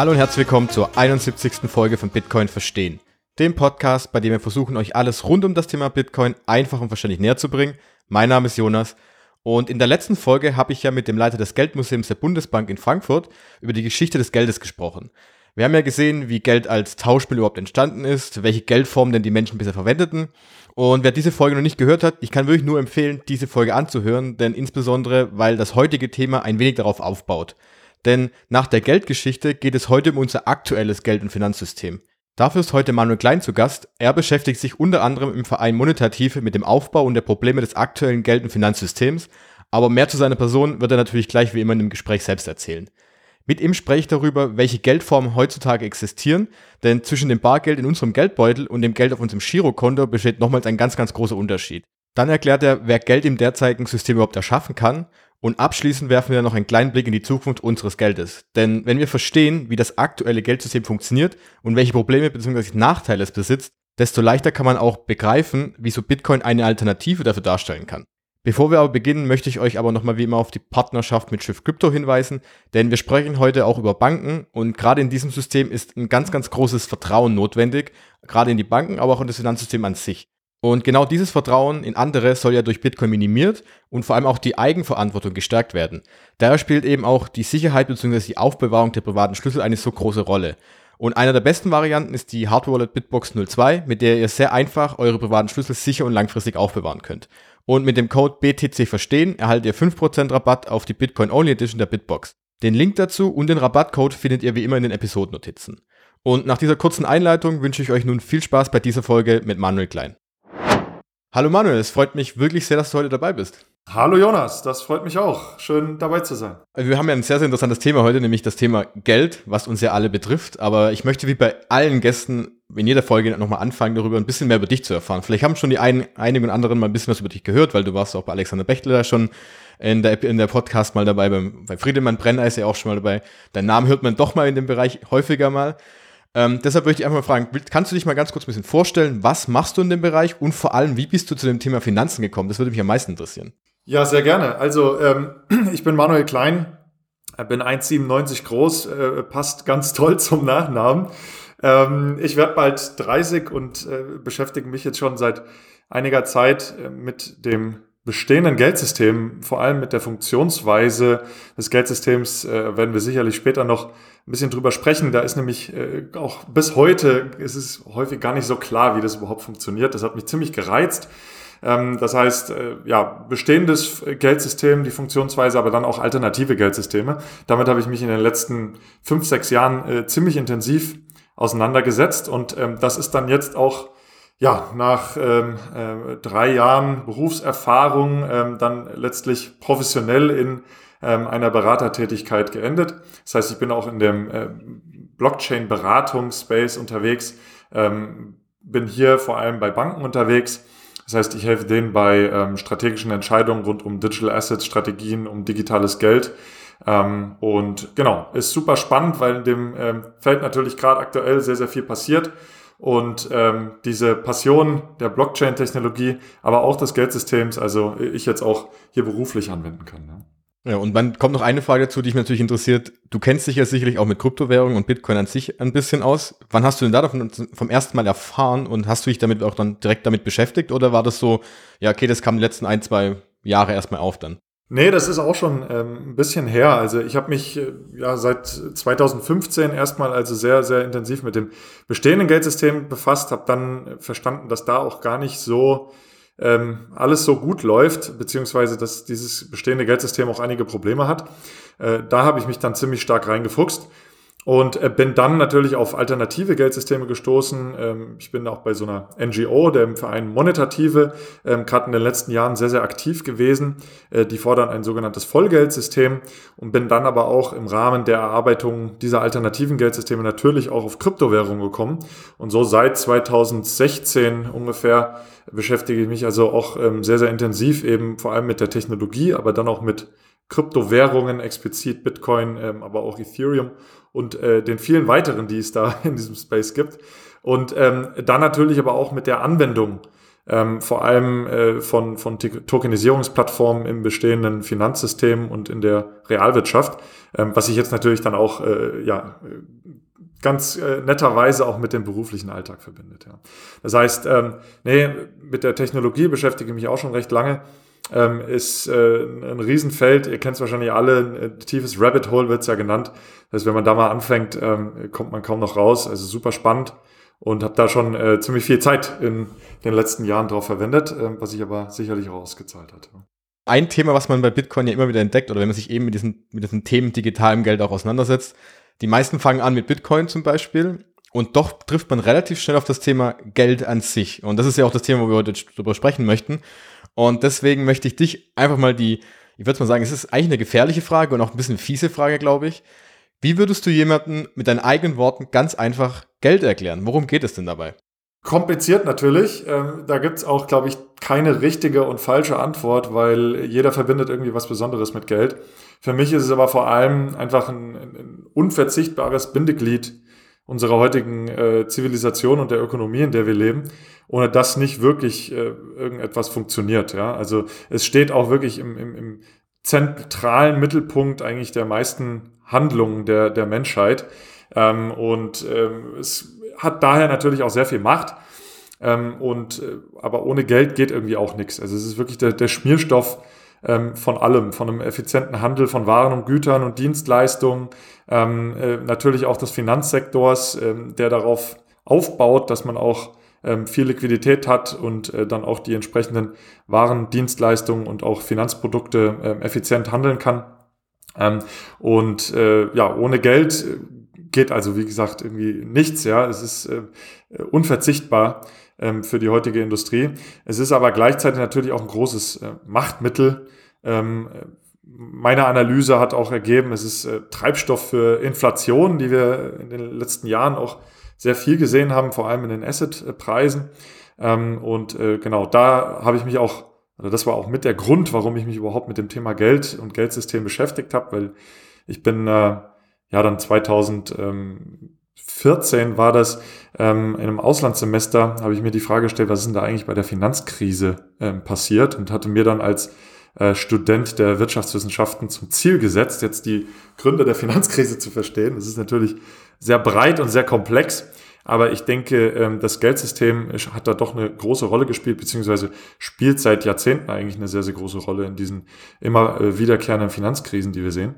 Hallo und herzlich willkommen zur 71. Folge von Bitcoin Verstehen. Dem Podcast, bei dem wir versuchen, euch alles rund um das Thema Bitcoin einfach und verständlich näher zu bringen. Mein Name ist Jonas und in der letzten Folge habe ich ja mit dem Leiter des Geldmuseums der Bundesbank in Frankfurt über die Geschichte des Geldes gesprochen. Wir haben ja gesehen, wie Geld als Tauschmittel überhaupt entstanden ist, welche Geldformen denn die Menschen bisher verwendeten. Und wer diese Folge noch nicht gehört hat, ich kann wirklich nur empfehlen, diese Folge anzuhören, denn insbesondere, weil das heutige Thema ein wenig darauf aufbaut. Denn nach der Geldgeschichte geht es heute um unser aktuelles Geld- und Finanzsystem. Dafür ist heute Manuel Klein zu Gast. Er beschäftigt sich unter anderem im Verein Monetative mit dem Aufbau und der Probleme des aktuellen Geld- und Finanzsystems. Aber mehr zu seiner Person wird er natürlich gleich wie immer in dem Gespräch selbst erzählen. Mit ihm spreche ich darüber, welche Geldformen heutzutage existieren, denn zwischen dem Bargeld in unserem Geldbeutel und dem Geld auf unserem Girokonto besteht nochmals ein ganz, ganz großer Unterschied. Dann erklärt er, wer Geld im derzeitigen System überhaupt erschaffen kann und abschließend werfen wir noch einen kleinen Blick in die Zukunft unseres Geldes. Denn wenn wir verstehen, wie das aktuelle Geldsystem funktioniert und welche Probleme bzw. Nachteile es besitzt, desto leichter kann man auch begreifen, wieso Bitcoin eine Alternative dafür darstellen kann. Bevor wir aber beginnen, möchte ich euch aber nochmal wie immer auf die Partnerschaft mit Schiff Crypto hinweisen, denn wir sprechen heute auch über Banken und gerade in diesem System ist ein ganz, ganz großes Vertrauen notwendig, gerade in die Banken, aber auch in das Finanzsystem an sich. Und genau dieses Vertrauen in andere soll ja durch Bitcoin minimiert und vor allem auch die Eigenverantwortung gestärkt werden. Daher spielt eben auch die Sicherheit bzw. die Aufbewahrung der privaten Schlüssel eine so große Rolle. Und einer der besten Varianten ist die Hard Wallet Bitbox 02, mit der ihr sehr einfach eure privaten Schlüssel sicher und langfristig aufbewahren könnt. Und mit dem Code BTC verstehen erhaltet ihr 5% Rabatt auf die Bitcoin Only Edition der Bitbox. Den Link dazu und den Rabattcode findet ihr wie immer in den Episodennotizen. Und nach dieser kurzen Einleitung wünsche ich euch nun viel Spaß bei dieser Folge mit Manuel Klein. Hallo Manuel, es freut mich wirklich sehr, dass du heute dabei bist. Hallo Jonas, das freut mich auch. Schön dabei zu sein. Wir haben ja ein sehr, sehr interessantes Thema heute, nämlich das Thema Geld, was uns ja alle betrifft. Aber ich möchte wie bei allen Gästen in jeder Folge nochmal anfangen, darüber ein bisschen mehr über dich zu erfahren. Vielleicht haben schon die einen, einigen und anderen mal ein bisschen was über dich gehört, weil du warst auch bei Alexander Bechtel schon in der, in der Podcast mal dabei, beim, bei Friedemann Brenner ist ja auch schon mal dabei. Dein Name hört man doch mal in dem Bereich häufiger mal. Ähm, deshalb würde ich einfach mal fragen, kannst du dich mal ganz kurz ein bisschen vorstellen, was machst du in dem Bereich und vor allem, wie bist du zu dem Thema Finanzen gekommen? Das würde mich am meisten interessieren. Ja, sehr gerne. Also ähm, ich bin Manuel Klein, bin 1,97 groß, äh, passt ganz toll zum Nachnamen. Ähm, ich werde bald 30 und äh, beschäftige mich jetzt schon seit einiger Zeit äh, mit dem bestehenden Geldsystem, vor allem mit der Funktionsweise des Geldsystems, äh, werden wir sicherlich später noch ein bisschen drüber sprechen. Da ist nämlich äh, auch bis heute ist es häufig gar nicht so klar, wie das überhaupt funktioniert. Das hat mich ziemlich gereizt. Ähm, das heißt, äh, ja, bestehendes Geldsystem, die Funktionsweise, aber dann auch alternative Geldsysteme. Damit habe ich mich in den letzten fünf, sechs Jahren äh, ziemlich intensiv auseinandergesetzt und ähm, das ist dann jetzt auch ja, nach ähm, äh, drei Jahren Berufserfahrung ähm, dann letztlich professionell in ähm, einer Beratertätigkeit geendet. Das heißt, ich bin auch in dem äh, Blockchain-Beratungsspace unterwegs, ähm, bin hier vor allem bei Banken unterwegs. Das heißt, ich helfe denen bei ähm, strategischen Entscheidungen rund um Digital Assets, Strategien, um digitales Geld. Ähm, und genau, ist super spannend, weil in dem ähm, Feld natürlich gerade aktuell sehr, sehr viel passiert und ähm, diese Passion der Blockchain-Technologie, aber auch des Geldsystems, also ich jetzt auch hier beruflich anwenden kann. Ne? Ja, und dann kommt noch eine Frage dazu, die mich natürlich interessiert. Du kennst dich ja sicherlich auch mit Kryptowährungen und Bitcoin an sich ein bisschen aus. Wann hast du denn da davon vom ersten Mal erfahren und hast du dich damit auch dann direkt damit beschäftigt oder war das so, ja, okay, das kam die letzten ein, zwei Jahre erstmal auf dann? Nee, das ist auch schon ähm, ein bisschen her. Also ich habe mich äh, ja seit 2015 erstmal also sehr, sehr intensiv mit dem bestehenden Geldsystem befasst, habe dann verstanden, dass da auch gar nicht so ähm, alles so gut läuft, beziehungsweise dass dieses bestehende Geldsystem auch einige Probleme hat. Äh, da habe ich mich dann ziemlich stark reingefuchst und äh, bin dann natürlich auf alternative Geldsysteme gestoßen. Ähm, ich bin auch bei so einer NGO, dem Verein Monetative, ähm, gerade in den letzten Jahren sehr, sehr aktiv gewesen. Äh, die fordern ein sogenanntes Vollgeldsystem und bin dann aber auch im Rahmen der Erarbeitung dieser alternativen Geldsysteme natürlich auch auf Kryptowährungen gekommen. Und so seit 2016 ungefähr beschäftige ich mich also auch ähm, sehr, sehr intensiv eben vor allem mit der Technologie, aber dann auch mit Kryptowährungen, explizit Bitcoin, ähm, aber auch Ethereum und äh, den vielen weiteren, die es da in diesem Space gibt. Und ähm, dann natürlich aber auch mit der Anwendung ähm, vor allem äh, von, von Tokenisierungsplattformen im bestehenden Finanzsystem und in der Realwirtschaft, ähm, was sich jetzt natürlich dann auch äh, ja, ganz äh, netterweise auch mit dem beruflichen Alltag verbindet. Ja. Das heißt, ähm, nee, mit der Technologie beschäftige ich mich auch schon recht lange. Ähm, ist äh, ein Riesenfeld, ihr kennt es wahrscheinlich alle, ein tiefes Rabbit Hole wird es ja genannt. Heißt, wenn man da mal anfängt, ähm, kommt man kaum noch raus. Also super spannend und habe da schon äh, ziemlich viel Zeit in den letzten Jahren drauf verwendet, äh, was sich aber sicherlich auch ausgezahlt hat. Ein Thema, was man bei Bitcoin ja immer wieder entdeckt oder wenn man sich eben mit diesen, mit diesen Themen digitalem Geld auch auseinandersetzt, die meisten fangen an mit Bitcoin zum Beispiel und doch trifft man relativ schnell auf das Thema Geld an sich. Und das ist ja auch das Thema, wo wir heute darüber sprechen möchten. Und deswegen möchte ich dich einfach mal die, ich würde mal sagen, es ist eigentlich eine gefährliche Frage und auch ein bisschen fiese Frage, glaube ich. Wie würdest du jemanden mit deinen eigenen Worten ganz einfach Geld erklären? Worum geht es denn dabei? Kompliziert natürlich. Ähm, da gibt es auch, glaube ich, keine richtige und falsche Antwort, weil jeder verbindet irgendwie was Besonderes mit Geld. Für mich ist es aber vor allem einfach ein, ein unverzichtbares Bindeglied unserer heutigen äh, Zivilisation und der Ökonomie, in der wir leben, ohne dass nicht wirklich äh, irgendetwas funktioniert. Ja? Also es steht auch wirklich im, im, im zentralen Mittelpunkt eigentlich der meisten Handlungen der, der Menschheit. Ähm, und ähm, es hat daher natürlich auch sehr viel Macht. Ähm, und äh, aber ohne Geld geht irgendwie auch nichts. Also es ist wirklich der, der Schmierstoff ähm, von allem, von einem effizienten Handel von Waren und Gütern und Dienstleistungen, ähm, äh, natürlich auch des Finanzsektors, ähm, der darauf aufbaut, dass man auch ähm, viel Liquidität hat und äh, dann auch die entsprechenden Waren, Dienstleistungen und auch Finanzprodukte äh, effizient handeln kann. Ähm, und äh, ja, ohne Geld geht also, wie gesagt, irgendwie nichts. Ja, es ist äh, unverzichtbar ähm, für die heutige Industrie. Es ist aber gleichzeitig natürlich auch ein großes äh, Machtmittel. Ähm, meine Analyse hat auch ergeben, es ist äh, Treibstoff für Inflation, die wir in den letzten Jahren auch sehr viel gesehen haben, vor allem in den Assetpreisen. Ähm, und äh, genau, da habe ich mich auch, also das war auch mit der Grund, warum ich mich überhaupt mit dem Thema Geld und Geldsystem beschäftigt habe, weil ich bin äh, ja dann 2014 war das, ähm, in einem Auslandssemester habe ich mir die Frage gestellt, was ist denn da eigentlich bei der Finanzkrise ähm, passiert und hatte mir dann als äh, Student der Wirtschaftswissenschaften zum Ziel gesetzt, jetzt die Gründe der Finanzkrise zu verstehen. Das ist natürlich sehr breit und sehr komplex. Aber ich denke, ähm, das Geldsystem hat da doch eine große Rolle gespielt, beziehungsweise spielt seit Jahrzehnten eigentlich eine sehr, sehr große Rolle in diesen immer äh, wiederkehrenden Finanzkrisen, die wir sehen.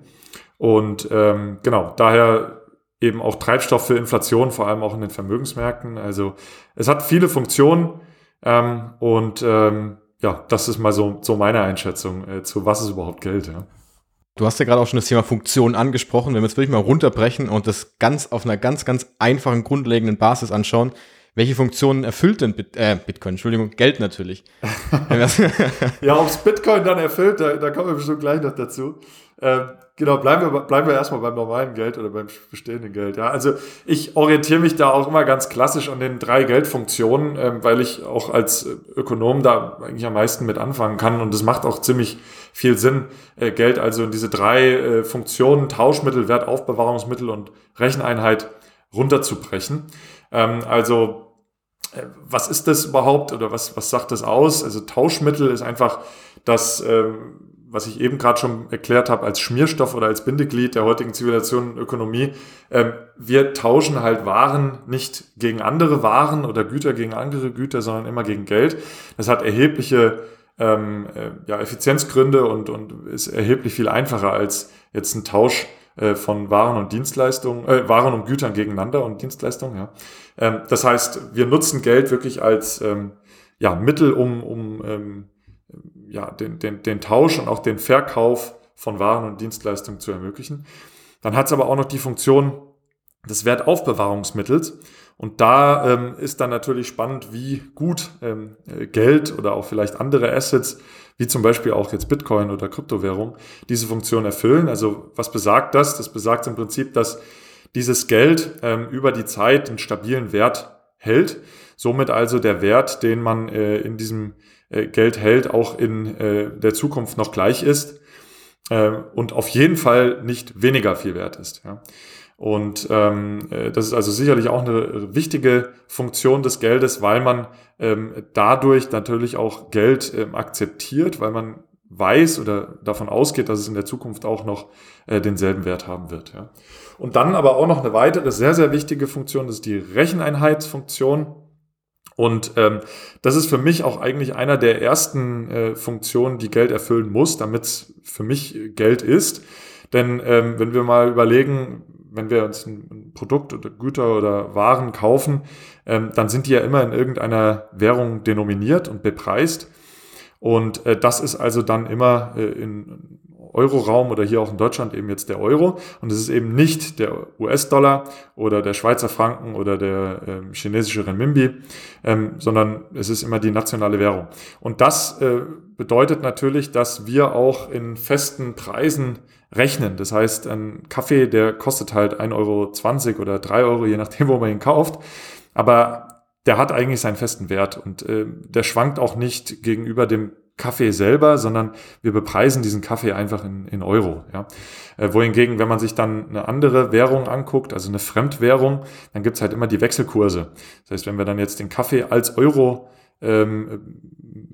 Und ähm, genau, daher eben auch Treibstoff für Inflation, vor allem auch in den Vermögensmärkten. Also es hat viele Funktionen ähm, und ähm, ja, das ist mal so, so meine Einschätzung äh, zu was ist überhaupt Geld. Ja. Du hast ja gerade auch schon das Thema Funktion angesprochen. Wenn wir jetzt wirklich mal runterbrechen und das ganz auf einer ganz, ganz einfachen, grundlegenden Basis anschauen, welche Funktionen erfüllt denn Bit äh, Bitcoin? Entschuldigung, Geld natürlich. ja, ob es Bitcoin dann erfüllt, da, da kommen wir bestimmt gleich noch dazu. Ähm, genau, bleiben wir, bleiben wir erstmal beim normalen Geld oder beim bestehenden Geld. Ja, also ich orientiere mich da auch immer ganz klassisch an den drei Geldfunktionen, ähm, weil ich auch als Ökonom da eigentlich am meisten mit anfangen kann und es macht auch ziemlich viel Sinn, äh, Geld also in diese drei äh, Funktionen, Tauschmittel, Wertaufbewahrungsmittel und Recheneinheit runterzubrechen. Ähm, also äh, was ist das überhaupt oder was, was sagt das aus? Also Tauschmittel ist einfach das, ähm, was ich eben gerade schon erklärt habe, als Schmierstoff oder als Bindeglied der heutigen Zivilisation und Ökonomie. Ähm, wir tauschen halt Waren nicht gegen andere Waren oder Güter gegen andere Güter, sondern immer gegen Geld. Das hat erhebliche ähm, äh, ja, Effizienzgründe und, und ist erheblich viel einfacher als jetzt ein Tausch äh, von Waren und Dienstleistungen, äh, Waren und Gütern gegeneinander und Dienstleistungen. Ja. Ähm, das heißt, wir nutzen Geld wirklich als ähm, ja, Mittel, um, um ähm, ja, den, den, den Tausch und auch den Verkauf von Waren und Dienstleistungen zu ermöglichen. Dann hat es aber auch noch die Funktion des Wertaufbewahrungsmittels. Und da ähm, ist dann natürlich spannend, wie gut ähm, Geld oder auch vielleicht andere Assets, wie zum Beispiel auch jetzt Bitcoin oder Kryptowährung, diese Funktion erfüllen. Also was besagt das? Das besagt im Prinzip, dass dieses Geld ähm, über die Zeit einen stabilen Wert hält. Somit also der Wert, den man äh, in diesem äh, Geld hält, auch in äh, der Zukunft noch gleich ist äh, und auf jeden Fall nicht weniger viel wert ist. Und ähm, äh, das ist also sicherlich auch eine wichtige Funktion des Geldes, weil man ähm, dadurch natürlich auch Geld ähm, akzeptiert, weil man weiß oder davon ausgeht, dass es in der Zukunft auch noch denselben Wert haben wird. Und dann aber auch noch eine weitere sehr, sehr wichtige Funktion, das ist die Recheneinheitsfunktion. Und ähm, das ist für mich auch eigentlich einer der ersten äh, Funktionen, die Geld erfüllen muss, damit es für mich Geld ist. Denn ähm, wenn wir mal überlegen, wenn wir uns ein Produkt oder Güter oder Waren kaufen, ähm, dann sind die ja immer in irgendeiner Währung denominiert und bepreist. Und äh, das ist also dann immer äh, in Euroraum oder hier auch in Deutschland eben jetzt der Euro. Und es ist eben nicht der US-Dollar oder der Schweizer Franken oder der äh, chinesische Renminbi, ähm, sondern es ist immer die nationale Währung. Und das äh, bedeutet natürlich, dass wir auch in festen Preisen rechnen. Das heißt, ein Kaffee, der kostet halt 1,20 Euro oder 3 Euro, je nachdem, wo man ihn kauft. Aber der hat eigentlich seinen festen Wert und äh, der schwankt auch nicht gegenüber dem Kaffee selber, sondern wir bepreisen diesen Kaffee einfach in, in Euro. Ja. Äh, wohingegen, wenn man sich dann eine andere Währung anguckt, also eine Fremdwährung, dann gibt's halt immer die Wechselkurse. Das heißt, wenn wir dann jetzt den Kaffee als Euro ähm,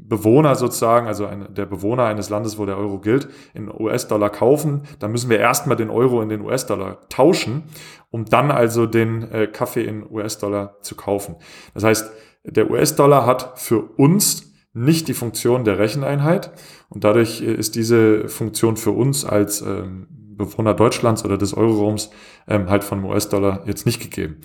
Bewohner sozusagen, also ein, der Bewohner eines Landes, wo der Euro gilt, in US-Dollar kaufen, dann müssen wir erstmal den Euro in den US-Dollar tauschen, um dann also den äh, Kaffee in US-Dollar zu kaufen. Das heißt, der US-Dollar hat für uns nicht die Funktion der Recheneinheit und dadurch äh, ist diese Funktion für uns als ähm, Bewohner Deutschlands oder des Euroraums ähm, halt von US-Dollar jetzt nicht gegeben.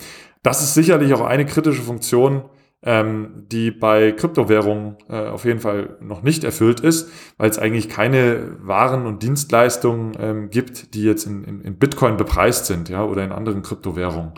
Das ist sicherlich auch eine kritische Funktion, ähm, die bei Kryptowährungen äh, auf jeden Fall noch nicht erfüllt ist, weil es eigentlich keine Waren und Dienstleistungen gibt, die jetzt in, in, in, Bitcoin bepreist sind, ja, oder in anderen Kryptowährungen.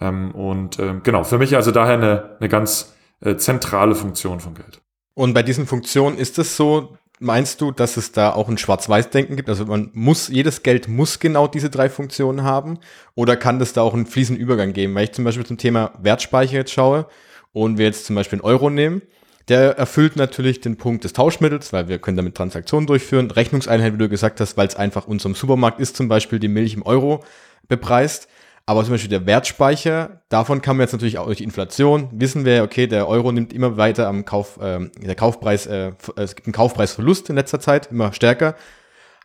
Und genau, für mich also daher eine, eine ganz äh, zentrale Funktion von Geld. Und bei diesen Funktionen ist es so, meinst du, dass es da auch ein Schwarz-Weiß-Denken gibt? Also man muss, jedes Geld muss genau diese drei Funktionen haben? Oder kann das da auch einen fließenden Übergang geben? Weil ich zum Beispiel zum Thema Wertspeicher jetzt schaue, und wir jetzt zum Beispiel einen Euro nehmen, der erfüllt natürlich den Punkt des Tauschmittels, weil wir können damit Transaktionen durchführen. Rechnungseinheit, wie du gesagt hast, weil es einfach unserem Supermarkt ist, zum Beispiel die Milch im Euro bepreist. Aber zum Beispiel der Wertspeicher, davon kann man jetzt natürlich auch durch Inflation, wissen wir, okay, der Euro nimmt immer weiter am Kauf, äh, der Kaufpreis, äh, es gibt einen Kaufpreisverlust in letzter Zeit, immer stärker.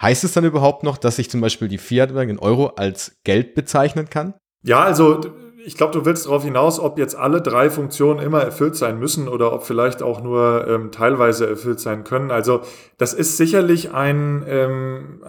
Heißt es dann überhaupt noch, dass ich zum Beispiel die Fiat-Währung in Euro als Geld bezeichnen kann? Ja, also ich glaube, du willst darauf hinaus, ob jetzt alle drei Funktionen immer erfüllt sein müssen oder ob vielleicht auch nur ähm, teilweise erfüllt sein können. Also das ist sicherlich ein, ähm,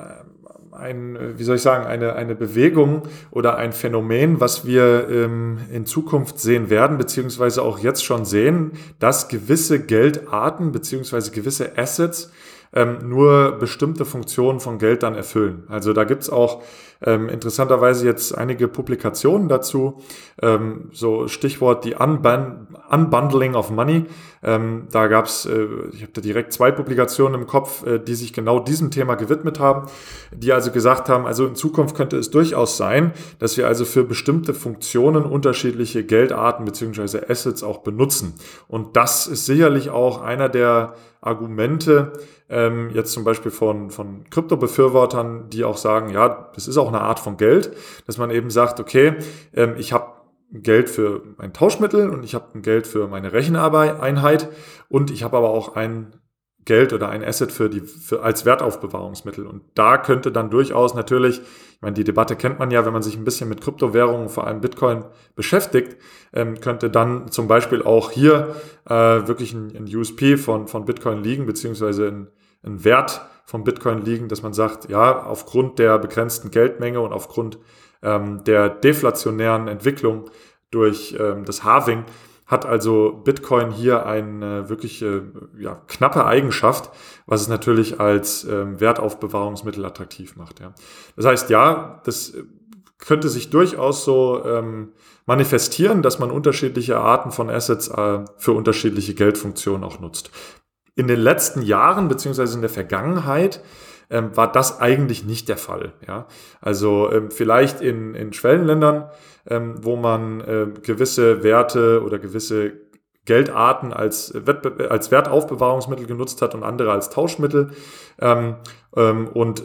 ein wie soll ich sagen, eine, eine Bewegung oder ein Phänomen, was wir ähm, in Zukunft sehen werden, beziehungsweise auch jetzt schon sehen, dass gewisse Geldarten beziehungsweise gewisse Assets ähm, nur bestimmte Funktionen von Geld dann erfüllen. Also da gibt's auch ähm, interessanterweise jetzt einige Publikationen dazu, ähm, so Stichwort die Unbun Unbundling of Money. Ähm, da gab's, äh, ich habe da direkt zwei Publikationen im Kopf, äh, die sich genau diesem Thema gewidmet haben, die also gesagt haben, also in Zukunft könnte es durchaus sein, dass wir also für bestimmte Funktionen unterschiedliche Geldarten beziehungsweise Assets auch benutzen. Und das ist sicherlich auch einer der Argumente, ähm, jetzt zum Beispiel von, von Krypto-Befürwortern, die auch sagen, ja, das ist auch eine Art von Geld, dass man eben sagt, okay, ähm, ich habe Geld für mein Tauschmittel und ich habe Geld für meine Recheneinheit und ich habe aber auch ein Geld oder ein Asset für die für, als Wertaufbewahrungsmittel. Und da könnte dann durchaus natürlich, ich meine, die Debatte kennt man ja, wenn man sich ein bisschen mit Kryptowährungen, vor allem Bitcoin, beschäftigt, ähm, könnte dann zum Beispiel auch hier äh, wirklich ein, ein USP von, von Bitcoin liegen, beziehungsweise ein, ein Wert von Bitcoin liegen, dass man sagt, ja, aufgrund der begrenzten Geldmenge und aufgrund ähm, der deflationären Entwicklung durch ähm, das Halving hat also Bitcoin hier eine wirklich äh, ja, knappe Eigenschaft, was es natürlich als ähm, Wertaufbewahrungsmittel attraktiv macht. Ja. Das heißt, ja, das könnte sich durchaus so ähm, manifestieren, dass man unterschiedliche Arten von Assets äh, für unterschiedliche Geldfunktionen auch nutzt. In den letzten Jahren beziehungsweise in der Vergangenheit ähm, war das eigentlich nicht der Fall. Ja? Also ähm, vielleicht in, in Schwellenländern, ähm, wo man äh, gewisse Werte oder gewisse Geldarten als, als Wertaufbewahrungsmittel genutzt hat und andere als Tauschmittel. Ähm, ähm, und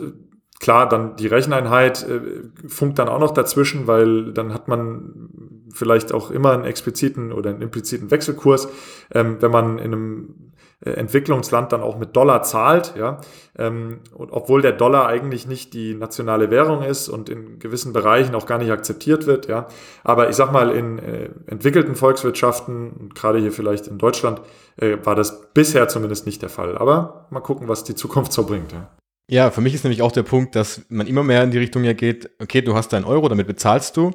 klar, dann die Recheneinheit äh, funkt dann auch noch dazwischen, weil dann hat man vielleicht auch immer einen expliziten oder einen impliziten Wechselkurs. Ähm, wenn man in einem äh, Entwicklungsland dann auch mit Dollar zahlt, ja, ähm, und obwohl der Dollar eigentlich nicht die nationale Währung ist und in gewissen Bereichen auch gar nicht akzeptiert wird, ja, aber ich sag mal in äh, entwickelten Volkswirtschaften gerade hier vielleicht in Deutschland äh, war das bisher zumindest nicht der Fall. Aber mal gucken, was die Zukunft so bringt. Ja. Ja, für mich ist nämlich auch der Punkt, dass man immer mehr in die Richtung ja geht, okay, du hast deinen Euro, damit bezahlst du,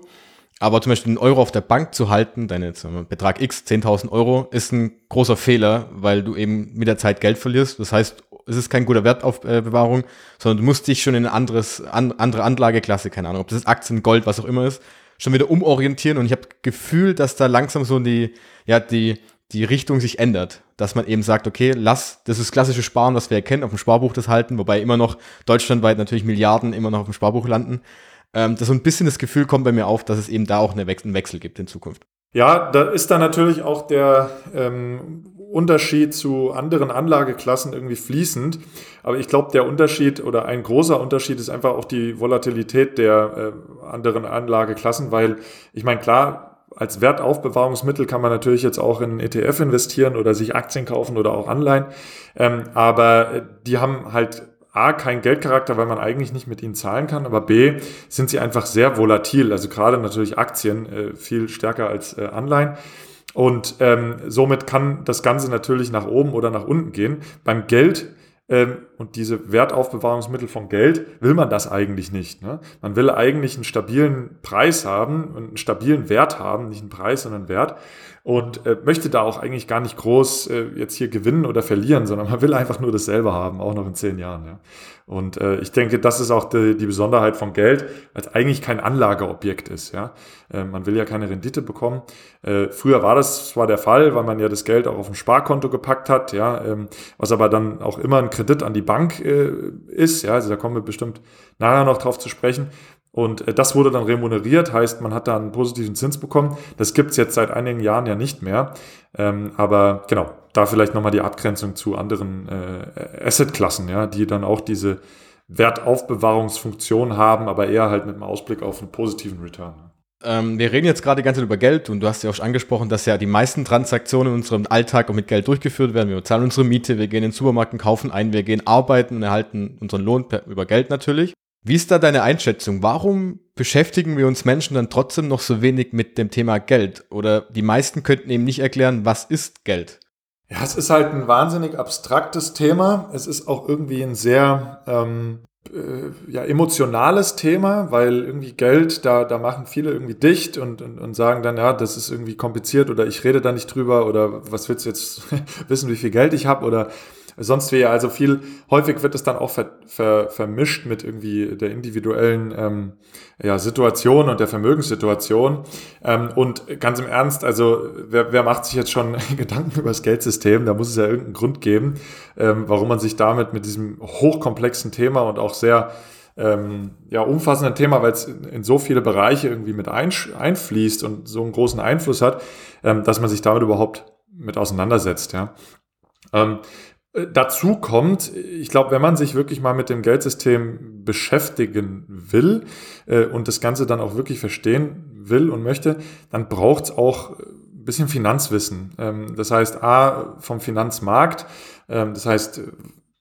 aber zum Beispiel einen Euro auf der Bank zu halten, deine Betrag X, 10.000 Euro, ist ein großer Fehler, weil du eben mit der Zeit Geld verlierst. Das heißt, es ist kein guter Wertaufbewahrung, sondern du musst dich schon in eine anderes, an, andere Anlageklasse, keine Ahnung, ob das Aktien, Gold, was auch immer ist, schon wieder umorientieren. Und ich habe Gefühl, dass da langsam so die, ja, die, die Richtung sich ändert. Dass man eben sagt, okay, lass, das ist klassische Sparen, was wir erkennen, auf dem Sparbuch das halten, wobei immer noch deutschlandweit natürlich Milliarden immer noch auf dem Sparbuch landen ähm, dass so ein bisschen das Gefühl kommt bei mir auf, dass es eben da auch eine Wechsel, einen Wechsel gibt in Zukunft. Ja, da ist dann natürlich auch der ähm, Unterschied zu anderen Anlageklassen irgendwie fließend. Aber ich glaube, der Unterschied oder ein großer Unterschied ist einfach auch die Volatilität der äh, anderen Anlageklassen, weil ich meine, klar, als Wertaufbewahrungsmittel kann man natürlich jetzt auch in ETF investieren oder sich Aktien kaufen oder auch Anleihen. Ähm, aber äh, die haben halt A, kein Geldcharakter, weil man eigentlich nicht mit ihnen zahlen kann, aber B, sind sie einfach sehr volatil. Also gerade natürlich Aktien äh, viel stärker als äh, Anleihen. Und ähm, somit kann das Ganze natürlich nach oben oder nach unten gehen. Beim Geld ähm, und diese Wertaufbewahrungsmittel von Geld will man das eigentlich nicht. Ne? Man will eigentlich einen stabilen Preis haben und einen stabilen Wert haben, nicht einen Preis, sondern einen Wert und äh, möchte da auch eigentlich gar nicht groß äh, jetzt hier gewinnen oder verlieren, sondern man will einfach nur dasselbe haben, auch noch in zehn Jahren. Ja. Und äh, ich denke, das ist auch die, die Besonderheit von Geld, es eigentlich kein Anlageobjekt ist. Ja. Äh, man will ja keine Rendite bekommen. Äh, früher war das zwar der Fall, weil man ja das Geld auch auf ein Sparkonto gepackt hat, ja, ähm, was aber dann auch immer ein Kredit an die Bank äh, ist. Ja, also da kommen wir bestimmt nachher noch drauf zu sprechen. Und äh, das wurde dann remuneriert, heißt, man hat da einen positiven Zins bekommen. Das gibt's jetzt seit einigen Jahren ja nicht mehr. Ähm, aber genau, da vielleicht nochmal die Abgrenzung zu anderen äh, Assetklassen, ja, die dann auch diese Wertaufbewahrungsfunktion haben, aber eher halt mit einem Ausblick auf einen positiven Return. Ähm, wir reden jetzt gerade die ganze Zeit über Geld und du hast ja auch schon angesprochen, dass ja die meisten Transaktionen in unserem Alltag auch mit Geld durchgeführt werden. Wir bezahlen unsere Miete, wir gehen in den Supermarkt und kaufen ein, wir gehen arbeiten und erhalten unseren Lohn per, über Geld natürlich. Wie ist da deine Einschätzung? Warum beschäftigen wir uns Menschen dann trotzdem noch so wenig mit dem Thema Geld? Oder die meisten könnten eben nicht erklären, was ist Geld? Ja, es ist halt ein wahnsinnig abstraktes Thema. Es ist auch irgendwie ein sehr ähm, äh, ja, emotionales Thema, weil irgendwie Geld, da, da machen viele irgendwie dicht und, und, und sagen dann, ja, das ist irgendwie kompliziert oder ich rede da nicht drüber oder was willst du jetzt wissen, wie viel Geld ich habe oder sonst wie. Also viel, häufig wird es dann auch ver, ver, vermischt mit irgendwie der individuellen ähm, ja, Situation und der Vermögenssituation. Ähm, und ganz im Ernst, also wer, wer macht sich jetzt schon Gedanken über das Geldsystem? Da muss es ja irgendeinen Grund geben, ähm, warum man sich damit mit diesem hochkomplexen Thema und auch sehr ähm, ja, umfassenden Thema, weil es in, so viele Bereiche irgendwie mit einfließt und so einen großen Einfluss hat, ähm, dass man sich damit überhaupt mit auseinandersetzt. Ja. Ähm, äh, dazu kommt, ich glaube, wenn man sich wirklich mal mit dem Geldsystem beschäftigen will äh, und das Ganze dann auch wirklich verstehen will und möchte, dann braucht es auch ein bisschen Finanzwissen. Ähm, das heißt, A, vom Finanzmarkt, ähm, das heißt,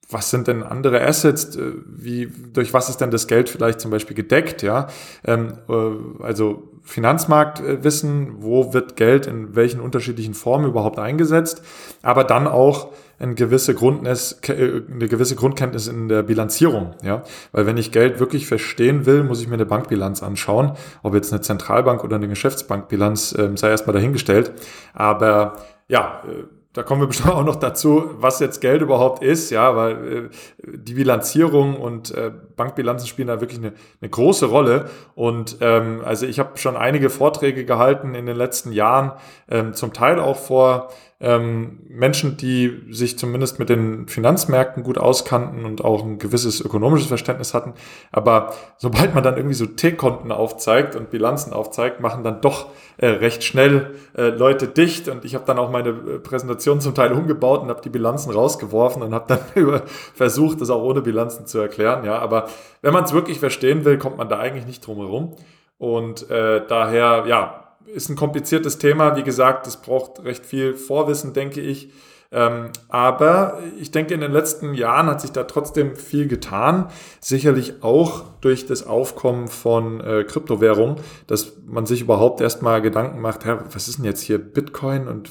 was sind denn andere Assets? Äh, wie, durch was ist denn das Geld vielleicht zum Beispiel gedeckt? Ja, ähm, äh, also Finanzmarktwissen, wo wird Geld in welchen unterschiedlichen Formen überhaupt eingesetzt? Aber dann auch eine gewisse, Grundnes, äh, eine gewisse Grundkenntnis in der Bilanzierung. Ja? Weil wenn ich Geld wirklich verstehen will, muss ich mir eine Bankbilanz anschauen. Ob jetzt eine Zentralbank oder eine Geschäftsbankbilanz, äh, sei erstmal dahingestellt. Aber ja, äh, da kommen wir bestimmt auch noch dazu, was jetzt Geld überhaupt ist, ja, weil äh, die Bilanzierung und Bankbilanzen spielen da wirklich eine, eine große Rolle. Und ähm, also ich habe schon einige Vorträge gehalten in den letzten Jahren, ähm, zum Teil auch vor ähm, Menschen, die sich zumindest mit den Finanzmärkten gut auskannten und auch ein gewisses ökonomisches Verständnis hatten. Aber sobald man dann irgendwie so T-Konten aufzeigt und Bilanzen aufzeigt, machen dann doch äh, recht schnell äh, Leute dicht. Und ich habe dann auch meine äh, Präsentation zum Teil umgebaut und habe die Bilanzen rausgeworfen und habe dann versucht, das auch ohne Bilanzen zu erklären. Ja, aber wenn man es wirklich verstehen will, kommt man da eigentlich nicht drum herum. Und äh, daher, ja, ist ein kompliziertes Thema. Wie gesagt, es braucht recht viel Vorwissen, denke ich. Ähm, aber ich denke, in den letzten Jahren hat sich da trotzdem viel getan. Sicherlich auch durch das Aufkommen von äh, Kryptowährungen, dass man sich überhaupt erstmal Gedanken macht, Herr, was ist denn jetzt hier Bitcoin und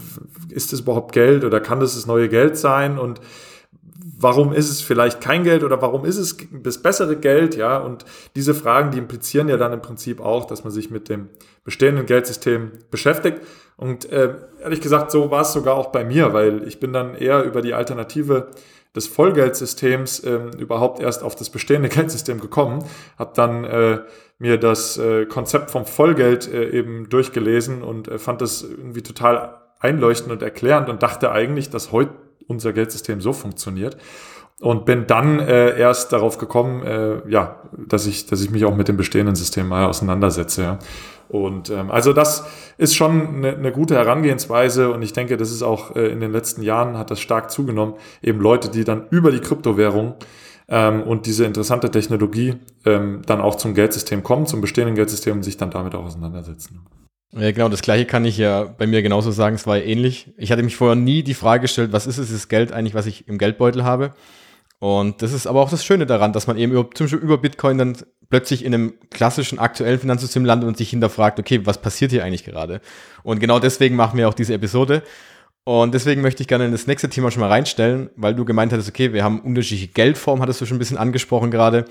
ist das überhaupt Geld oder kann das das neue Geld sein? Und warum ist es vielleicht kein Geld oder warum ist es das bessere Geld, ja? Und diese Fragen, die implizieren ja dann im Prinzip auch, dass man sich mit dem bestehenden Geldsystem beschäftigt. Und äh, ehrlich gesagt, so war es sogar auch bei mir, weil ich bin dann eher über die Alternative des Vollgeldsystems äh, überhaupt erst auf das bestehende Geldsystem gekommen, habe dann äh, mir das äh, Konzept vom Vollgeld äh, eben durchgelesen und äh, fand das irgendwie total einleuchtend und erklärend und dachte eigentlich, dass heute unser Geldsystem so funktioniert. Und bin dann äh, erst darauf gekommen, äh, ja, dass ich, dass ich mich auch mit dem bestehenden System mal auseinandersetze. Ja. Und ähm, also das ist schon eine, eine gute Herangehensweise und ich denke, das ist auch äh, in den letzten Jahren hat das stark zugenommen. Eben Leute, die dann über die Kryptowährung ähm, und diese interessante Technologie ähm, dann auch zum Geldsystem kommen, zum bestehenden Geldsystem und sich dann damit auch auseinandersetzen. Ja, genau, das gleiche kann ich ja bei mir genauso sagen. Es war ähnlich. Ich hatte mich vorher nie die Frage gestellt, was ist es, das Geld eigentlich, was ich im Geldbeutel habe. Und das ist aber auch das Schöne daran, dass man eben über, zum Beispiel über Bitcoin dann plötzlich in einem klassischen aktuellen Finanzsystem landet und sich hinterfragt, okay, was passiert hier eigentlich gerade? Und genau deswegen machen wir auch diese Episode. Und deswegen möchte ich gerne in das nächste Thema schon mal reinstellen, weil du gemeint hattest, okay, wir haben unterschiedliche Geldformen, hattest du schon ein bisschen angesprochen gerade.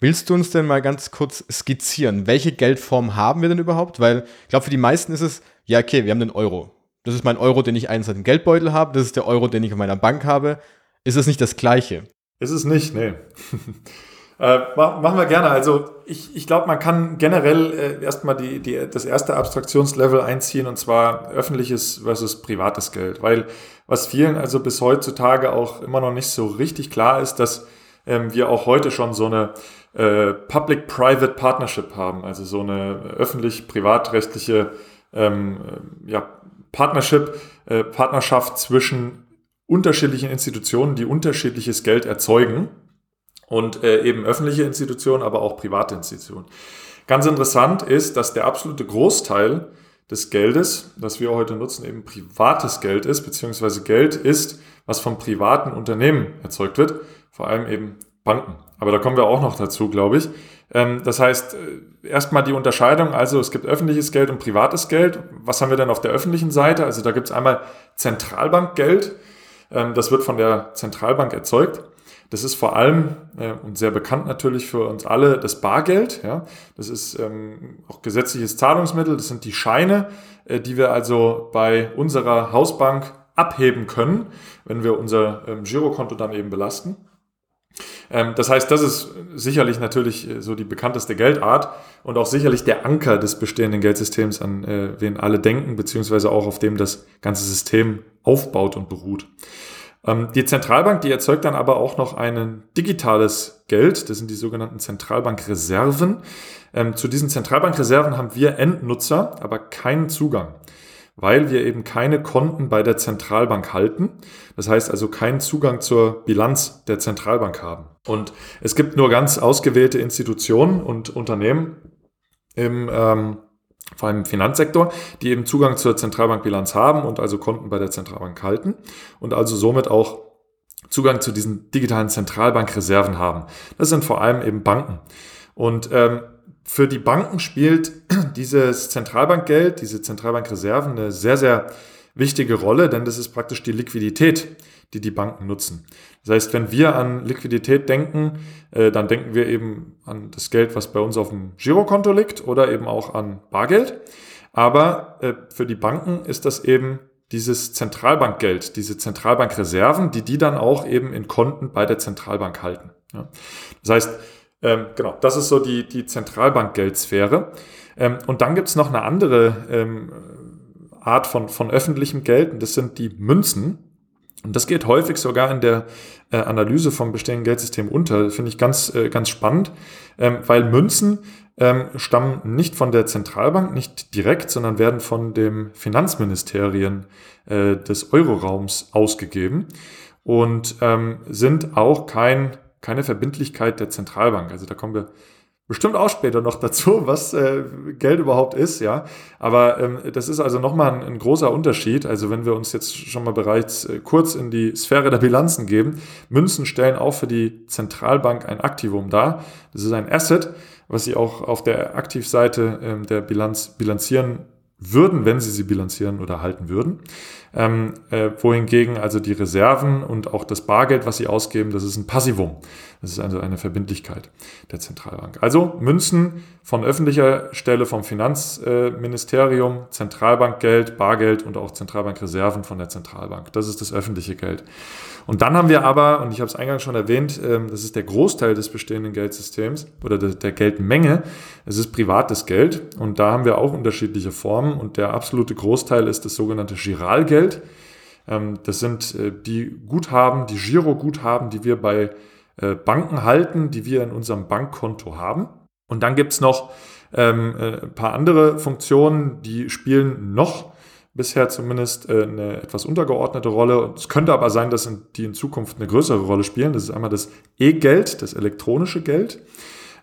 Willst du uns denn mal ganz kurz skizzieren, welche Geldform haben wir denn überhaupt? Weil ich glaube, für die meisten ist es, ja, okay, wir haben den Euro. Das ist mein Euro, den ich einseitig im Geldbeutel habe. Das ist der Euro, den ich auf meiner Bank habe. Ist es nicht das Gleiche? Ist es nicht, nee. äh, machen wir gerne. Also ich, ich glaube, man kann generell äh, erstmal die, die, das erste Abstraktionslevel einziehen und zwar öffentliches versus privates Geld. Weil was vielen also bis heutzutage auch immer noch nicht so richtig klar ist, dass ähm, wir auch heute schon so eine äh, Public-Private Partnership haben, also so eine öffentlich-privatrechtliche ähm, äh, ja, Partnership, äh, Partnerschaft zwischen unterschiedlichen Institutionen, die unterschiedliches Geld erzeugen und äh, eben öffentliche Institutionen, aber auch private Institutionen. Ganz interessant ist, dass der absolute Großteil des Geldes, das wir heute nutzen, eben privates Geld ist, beziehungsweise Geld ist, was von privaten Unternehmen erzeugt wird, vor allem eben Banken. Aber da kommen wir auch noch dazu, glaube ich. Ähm, das heißt, äh, erstmal die Unterscheidung, also es gibt öffentliches Geld und privates Geld. Was haben wir denn auf der öffentlichen Seite? Also da gibt es einmal Zentralbankgeld. Ähm, das wird von der Zentralbank erzeugt. Das ist vor allem äh, und sehr bekannt natürlich für uns alle das Bargeld. Das ist ähm, auch gesetzliches Zahlungsmittel. Das sind die Scheine, äh, die wir also bei unserer Hausbank abheben können, wenn wir unser Girokonto dann eben belasten. Ähm, das heißt, das ist sicherlich natürlich äh, so die bekannteste Geldart und auch sicherlich der Anker des bestehenden Geldsystems, an äh, wen alle denken, beziehungsweise auch auf dem das ganze System aufbaut und beruht. Ähm, die Zentralbank, die erzeugt dann aber auch noch ein digitales Geld, das sind die sogenannten Zentralbankreserven. Ähm, zu diesen Zentralbankreserven haben wir Endnutzer aber keinen Zugang weil wir eben keine Konten bei der Zentralbank halten. Das heißt also keinen Zugang zur Bilanz der Zentralbank haben. Und es gibt nur ganz ausgewählte Institutionen und Unternehmen im ähm, vor allem im Finanzsektor, die eben Zugang zur Zentralbankbilanz haben und also Konten bei der Zentralbank halten und also somit auch Zugang zu diesen digitalen Zentralbankreserven haben. Das sind vor allem eben Banken. Und ähm, für die Banken spielt dieses Zentralbankgeld, diese Zentralbankreserven eine sehr, sehr wichtige Rolle, denn das ist praktisch die Liquidität, die die Banken nutzen. Das heißt, wenn wir an Liquidität denken, äh, dann denken wir eben an das Geld, was bei uns auf dem Girokonto liegt oder eben auch an Bargeld. Aber äh, für die Banken ist das eben dieses Zentralbankgeld, diese Zentralbankreserven, die die dann auch eben in Konten bei der Zentralbank halten. Das heißt, ähm, genau, das ist so die, die Zentralbankgeldsphäre. Ähm, und dann gibt's noch eine andere ähm, Art von, von öffentlichem Geld und das sind die Münzen. Und das geht häufig sogar in der äh, Analyse vom bestehenden Geldsystem unter. Finde ich ganz, äh, ganz spannend, ähm, weil Münzen ähm, stammen nicht von der Zentralbank, nicht direkt, sondern werden von dem Finanzministerien äh, des Euroraums ausgegeben und ähm, sind auch kein, keine Verbindlichkeit der Zentralbank. Also da kommen wir bestimmt auch später noch dazu, was äh, Geld überhaupt ist, ja. Aber ähm, das ist also nochmal ein, ein großer Unterschied. Also wenn wir uns jetzt schon mal bereits äh, kurz in die Sphäre der Bilanzen geben, Münzen stellen auch für die Zentralbank ein Aktivum dar. Das ist ein Asset, was sie auch auf der Aktivseite ähm, der Bilanz bilanzieren würden, wenn sie sie bilanzieren oder halten würden. Ähm, äh, wohingegen also die Reserven und auch das Bargeld, was sie ausgeben, das ist ein Passivum. Das ist also eine Verbindlichkeit der Zentralbank. Also Münzen von öffentlicher Stelle vom Finanzministerium, Zentralbankgeld, Bargeld und auch Zentralbankreserven von der Zentralbank. Das ist das öffentliche Geld. Und dann haben wir aber, und ich habe es eingangs schon erwähnt, ähm, das ist der Großteil des bestehenden Geldsystems oder der, Geldmenge. Es ist privates Geld und da haben wir auch unterschiedliche Formen und der absolute Großteil ist das sogenannte Giralgeld. Ähm, das sind äh, die Guthaben, die Giroguthaben, die wir bei äh, Banken halten, die wir in unserem Bankkonto haben. Und dann gibt es noch ähm, äh, ein paar andere Funktionen, die spielen noch bisher zumindest äh, eine etwas untergeordnete Rolle. Es könnte aber sein, dass die in Zukunft eine größere Rolle spielen. Das ist einmal das E-Geld, das elektronische Geld.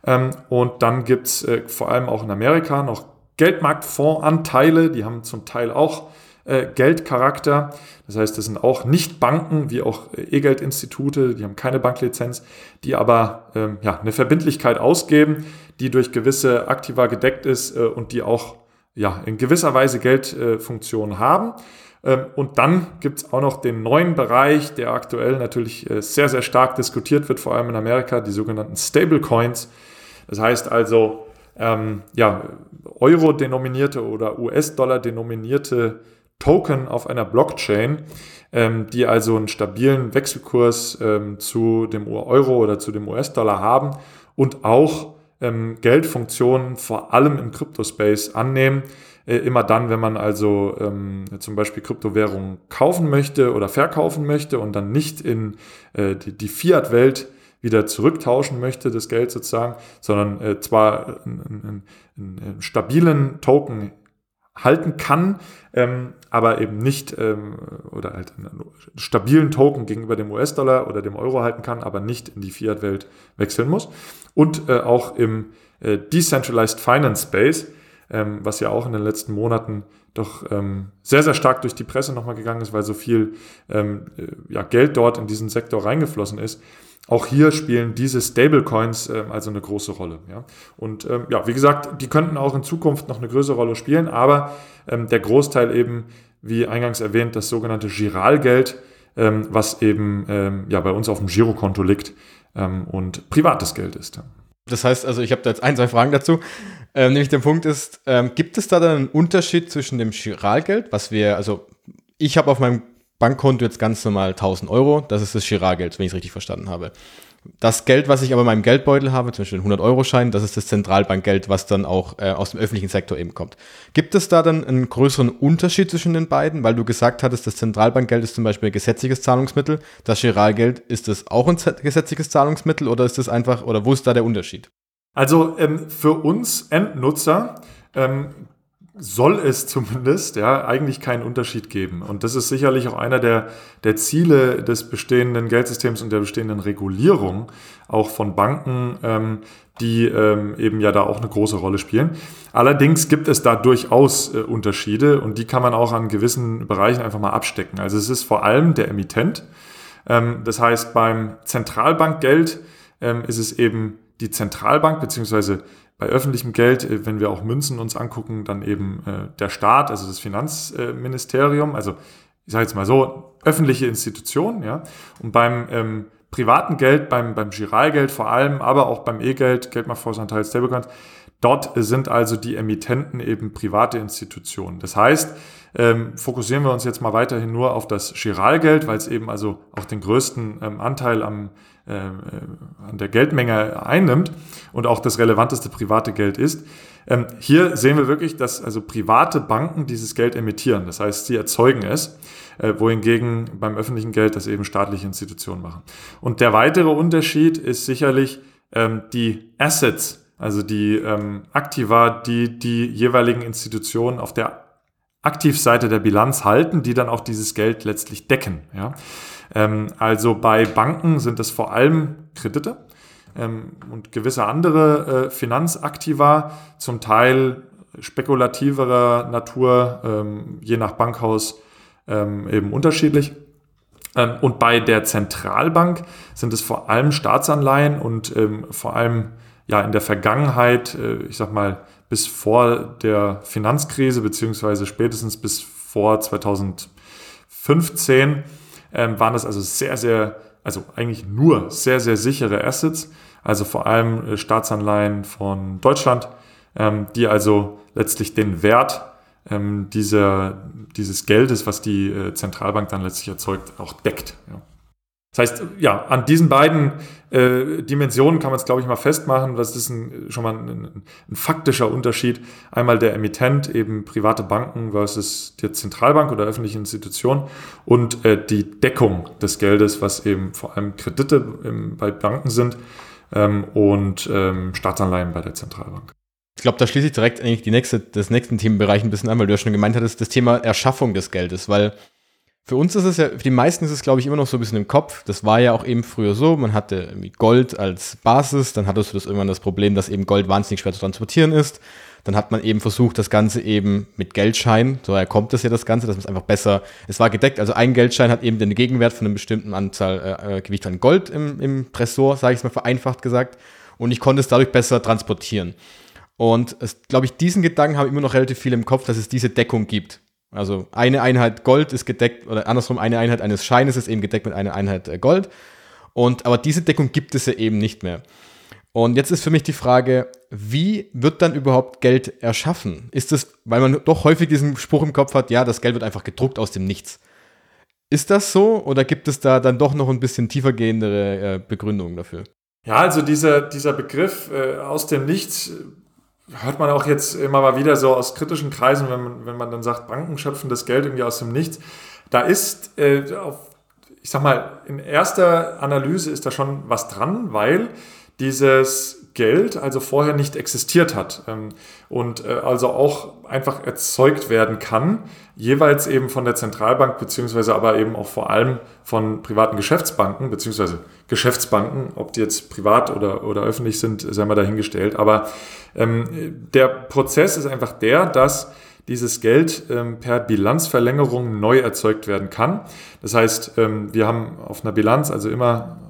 Ähm, und dann gibt es äh, vor allem auch in Amerika noch Geldmarktfondsanteile, die haben zum Teil auch äh, Geldcharakter. Das heißt, das sind auch nicht Banken wie auch E-Geldinstitute, die haben keine Banklizenz, die aber ähm, ja, eine Verbindlichkeit ausgeben, die durch gewisse Aktiva gedeckt ist und die auch ja, in gewisser Weise Geldfunktionen äh, haben. Ähm, und dann gibt es auch noch den neuen Bereich, der aktuell natürlich äh, sehr, sehr stark diskutiert wird, vor allem in Amerika, die sogenannten Stablecoins. Das heißt also, ähm, ja, Euro-denominierte oder US-Dollar-denominierte Token auf einer Blockchain, ähm, die also einen stabilen Wechselkurs ähm, zu dem Euro oder zu dem US-Dollar haben und auch ähm, Geldfunktionen vor allem im Kryptospace annehmen. Äh, immer dann, wenn man also ähm, zum Beispiel Kryptowährungen kaufen möchte oder verkaufen möchte und dann nicht in äh, die, die Fiat-Welt wieder zurücktauschen möchte, das Geld sozusagen, sondern äh, zwar einen, einen, einen stabilen Token halten kann, ähm, aber eben nicht ähm, oder halt einen stabilen Token gegenüber dem US-Dollar oder dem Euro halten kann, aber nicht in die Fiat-Welt wechseln muss. Und äh, auch im äh, Decentralized Finance Space, ähm, was ja auch in den letzten Monaten doch ähm, sehr, sehr stark durch die Presse nochmal gegangen ist, weil so viel ähm, äh, ja, Geld dort in diesen Sektor reingeflossen ist. Auch hier spielen diese Stablecoins äh, also eine große Rolle. Ja? Und ähm, ja, wie gesagt, die könnten auch in Zukunft noch eine größere Rolle spielen, aber ähm, der Großteil eben, wie eingangs erwähnt, das sogenannte Giralgeld, ähm, was eben ähm, ja, bei uns auf dem Girokonto liegt ähm, und privates Geld ist. Das heißt, also ich habe da jetzt ein, zwei Fragen dazu. Ähm, nämlich der Punkt ist, gibt es da dann einen Unterschied zwischen dem Giralgeld, was wir, also ich habe auf meinem Bankkonto jetzt ganz normal 1000 Euro. Das ist das Girard-Geld, wenn ich es richtig verstanden habe. Das Geld, was ich aber in meinem Geldbeutel habe, zum Beispiel den 100-Euro-Schein, das ist das Zentralbankgeld, was dann auch äh, aus dem öffentlichen Sektor eben kommt. Gibt es da dann einen größeren Unterschied zwischen den beiden? Weil du gesagt hattest, das Zentralbankgeld ist zum Beispiel ein gesetzliches Zahlungsmittel. Das Girard-Geld, ist das auch ein gesetzliches Zahlungsmittel oder ist das einfach, oder wo ist da der Unterschied? Also ähm, für uns Endnutzer ähm, soll es zumindest ja eigentlich keinen Unterschied geben. Und das ist sicherlich auch einer der, der Ziele des bestehenden Geldsystems und der bestehenden Regulierung, auch von Banken, ähm, die ähm, eben ja da auch eine große Rolle spielen. Allerdings gibt es da durchaus äh, Unterschiede und die kann man auch an gewissen Bereichen einfach mal abstecken. Also es ist vor allem der Emittent. Ähm, das heißt, beim Zentralbankgeld ähm, ist es eben die Zentralbank beziehungsweise bei öffentlichem Geld, äh, wenn wir auch Münzen uns angucken, dann eben äh, der Staat, also das Finanzministerium, also ich sage jetzt mal so, öffentliche Institutionen, ja. Und beim ähm, privaten Geld, beim, beim Giralgeld vor allem, aber auch beim E-Geld, Geldmarktvorzanteil, Stablecoins, dort sind also die Emittenten eben private Institutionen. Das heißt, ähm, fokussieren wir uns jetzt mal weiterhin nur auf das Giralgeld, weil es eben also auch den größten ähm, Anteil am an der Geldmenge einnimmt und auch das relevanteste private Geld ist. Ähm, hier sehen wir wirklich, dass also private Banken dieses Geld emittieren. Das heißt, sie erzeugen es, äh, wohingegen beim öffentlichen Geld das eben staatliche Institutionen machen. Und der weitere Unterschied ist sicherlich ähm, die Assets, also die ähm, Aktiva, die die jeweiligen Institutionen auf der Aktivseite der Bilanz halten, die dann auch dieses Geld letztlich decken. Ja? Ähm, also bei Banken sind es vor allem Kredite ähm, und gewisse andere äh, Finanzaktiva, zum Teil spekulativerer Natur, ähm, je nach Bankhaus eben unterschiedlich. Und bei der Zentralbank sind es vor allem Staatsanleihen und vor allem ja in der Vergangenheit, äh, ich sag mal, bis vor der Finanzkrise, beziehungsweise spätestens bis vor 2015, ähm, waren das also sehr, sehr, also eigentlich nur sehr, sehr sichere Assets, also vor allem äh, Staatsanleihen von Deutschland, ähm, die also letztlich den Wert ähm, dieser, dieses Geldes, was die äh, Zentralbank dann letztlich erzeugt, auch deckt. Ja. Das heißt, ja, an diesen beiden äh, Dimensionen kann man es, glaube ich, mal festmachen. Das ist ein, schon mal ein, ein, faktischer Unterschied. Einmal der Emittent, eben private Banken versus die Zentralbank oder öffentliche Institution und äh, die Deckung des Geldes, was eben vor allem Kredite im, bei Banken sind ähm, und ähm, Staatsanleihen bei der Zentralbank. Ich glaube, da schließe ich direkt eigentlich die nächste, das nächsten Themenbereich ein bisschen an, weil du ja schon gemeint hattest, das Thema Erschaffung des Geldes, weil für uns ist es ja, für die meisten ist es, glaube ich, immer noch so ein bisschen im Kopf. Das war ja auch eben früher so. Man hatte Gold als Basis, dann hattest du das irgendwann das Problem, dass eben Gold wahnsinnig schwer zu transportieren ist. Dann hat man eben versucht, das Ganze eben mit Geldschein, so kommt es ja das Ganze, dass man es einfach besser, es war gedeckt, also ein Geldschein hat eben den Gegenwert von einer bestimmten Anzahl äh, äh Gewicht an Gold im, im Tresor, sage ich es mal vereinfacht gesagt, und ich konnte es dadurch besser transportieren. Und glaube ich, diesen Gedanken habe ich immer noch relativ viel im Kopf, dass es diese Deckung gibt. Also eine Einheit Gold ist gedeckt, oder andersrum, eine Einheit eines Scheines ist eben gedeckt mit einer Einheit äh, Gold. Und, aber diese Deckung gibt es ja eben nicht mehr. Und jetzt ist für mich die Frage, wie wird dann überhaupt Geld erschaffen? Ist es, weil man doch häufig diesen Spruch im Kopf hat, ja, das Geld wird einfach gedruckt aus dem Nichts. Ist das so oder gibt es da dann doch noch ein bisschen tiefergehendere äh, Begründungen dafür? Ja, also dieser, dieser Begriff äh, aus dem Nichts hört man auch jetzt immer mal wieder so aus kritischen Kreisen, wenn man, wenn man dann sagt, Banken schöpfen das Geld irgendwie aus dem Nichts. Da ist, äh, auf, ich sag mal, in erster Analyse ist da schon was dran, weil dieses Geld also vorher nicht existiert hat ähm, und äh, also auch einfach erzeugt werden kann, jeweils eben von der Zentralbank beziehungsweise aber eben auch vor allem von privaten Geschäftsbanken beziehungsweise Geschäftsbanken, ob die jetzt privat oder, oder öffentlich sind, sei mal dahingestellt. Aber ähm, der Prozess ist einfach der, dass dieses Geld ähm, per Bilanzverlängerung neu erzeugt werden kann. Das heißt, ähm, wir haben auf einer Bilanz also immer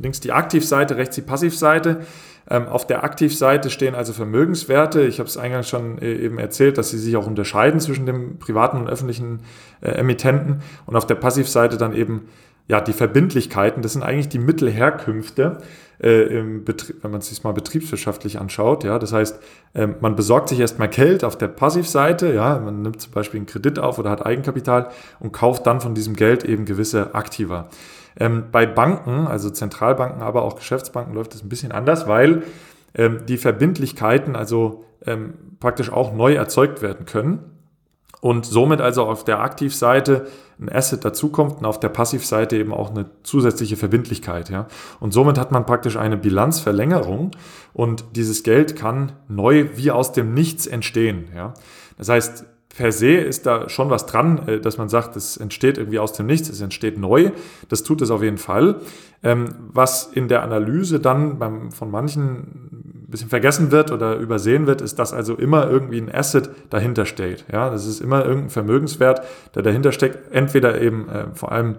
links die Aktivseite, rechts die Passivseite. Ähm, auf der Aktivseite stehen also Vermögenswerte. Ich habe es eingangs schon äh, eben erzählt, dass sie sich auch unterscheiden zwischen dem privaten und öffentlichen äh, Emittenten. Und auf der Passivseite dann eben ja, die Verbindlichkeiten. Das sind eigentlich die Mittelherkünfte, äh, wenn man es sich mal betriebswirtschaftlich anschaut. Ja, das heißt, äh, man besorgt sich erstmal Geld auf der Passivseite. Ja, man nimmt zum Beispiel einen Kredit auf oder hat Eigenkapital und kauft dann von diesem Geld eben gewisse Aktiva. Ähm, bei Banken, also Zentralbanken, aber auch Geschäftsbanken läuft das ein bisschen anders, weil ähm, die Verbindlichkeiten also ähm, praktisch auch neu erzeugt werden können und somit also auf der Aktivseite ein Asset dazukommt und auf der Passivseite eben auch eine zusätzliche Verbindlichkeit. Ja? Und somit hat man praktisch eine Bilanzverlängerung und dieses Geld kann neu wie aus dem Nichts entstehen. Ja? Das heißt, per se ist da schon was dran, äh, dass man sagt, es entsteht irgendwie aus dem Nichts, es entsteht neu. Das tut es auf jeden Fall. Ähm, was in der Analyse dann beim, von manchen ein bisschen vergessen wird oder übersehen wird, ist, dass also immer irgendwie ein Asset dahinter steht. Ja, das ist immer irgendein Vermögenswert, der dahinter steckt. Entweder eben äh, vor allem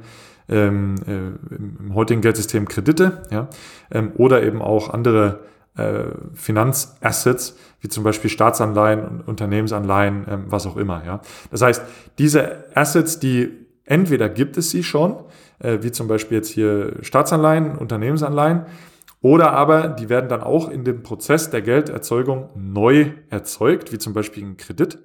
ähm, äh, im heutigen Geldsystem Kredite, ja, ähm, oder eben auch andere äh, Finanzassets, wie zum Beispiel Staatsanleihen, Unternehmensanleihen, ähm, was auch immer. Ja. Das heißt, diese Assets, die entweder gibt es sie schon, äh, wie zum Beispiel jetzt hier Staatsanleihen, Unternehmensanleihen, oder aber die werden dann auch in dem Prozess der Gelderzeugung neu erzeugt, wie zum Beispiel ein Kredit.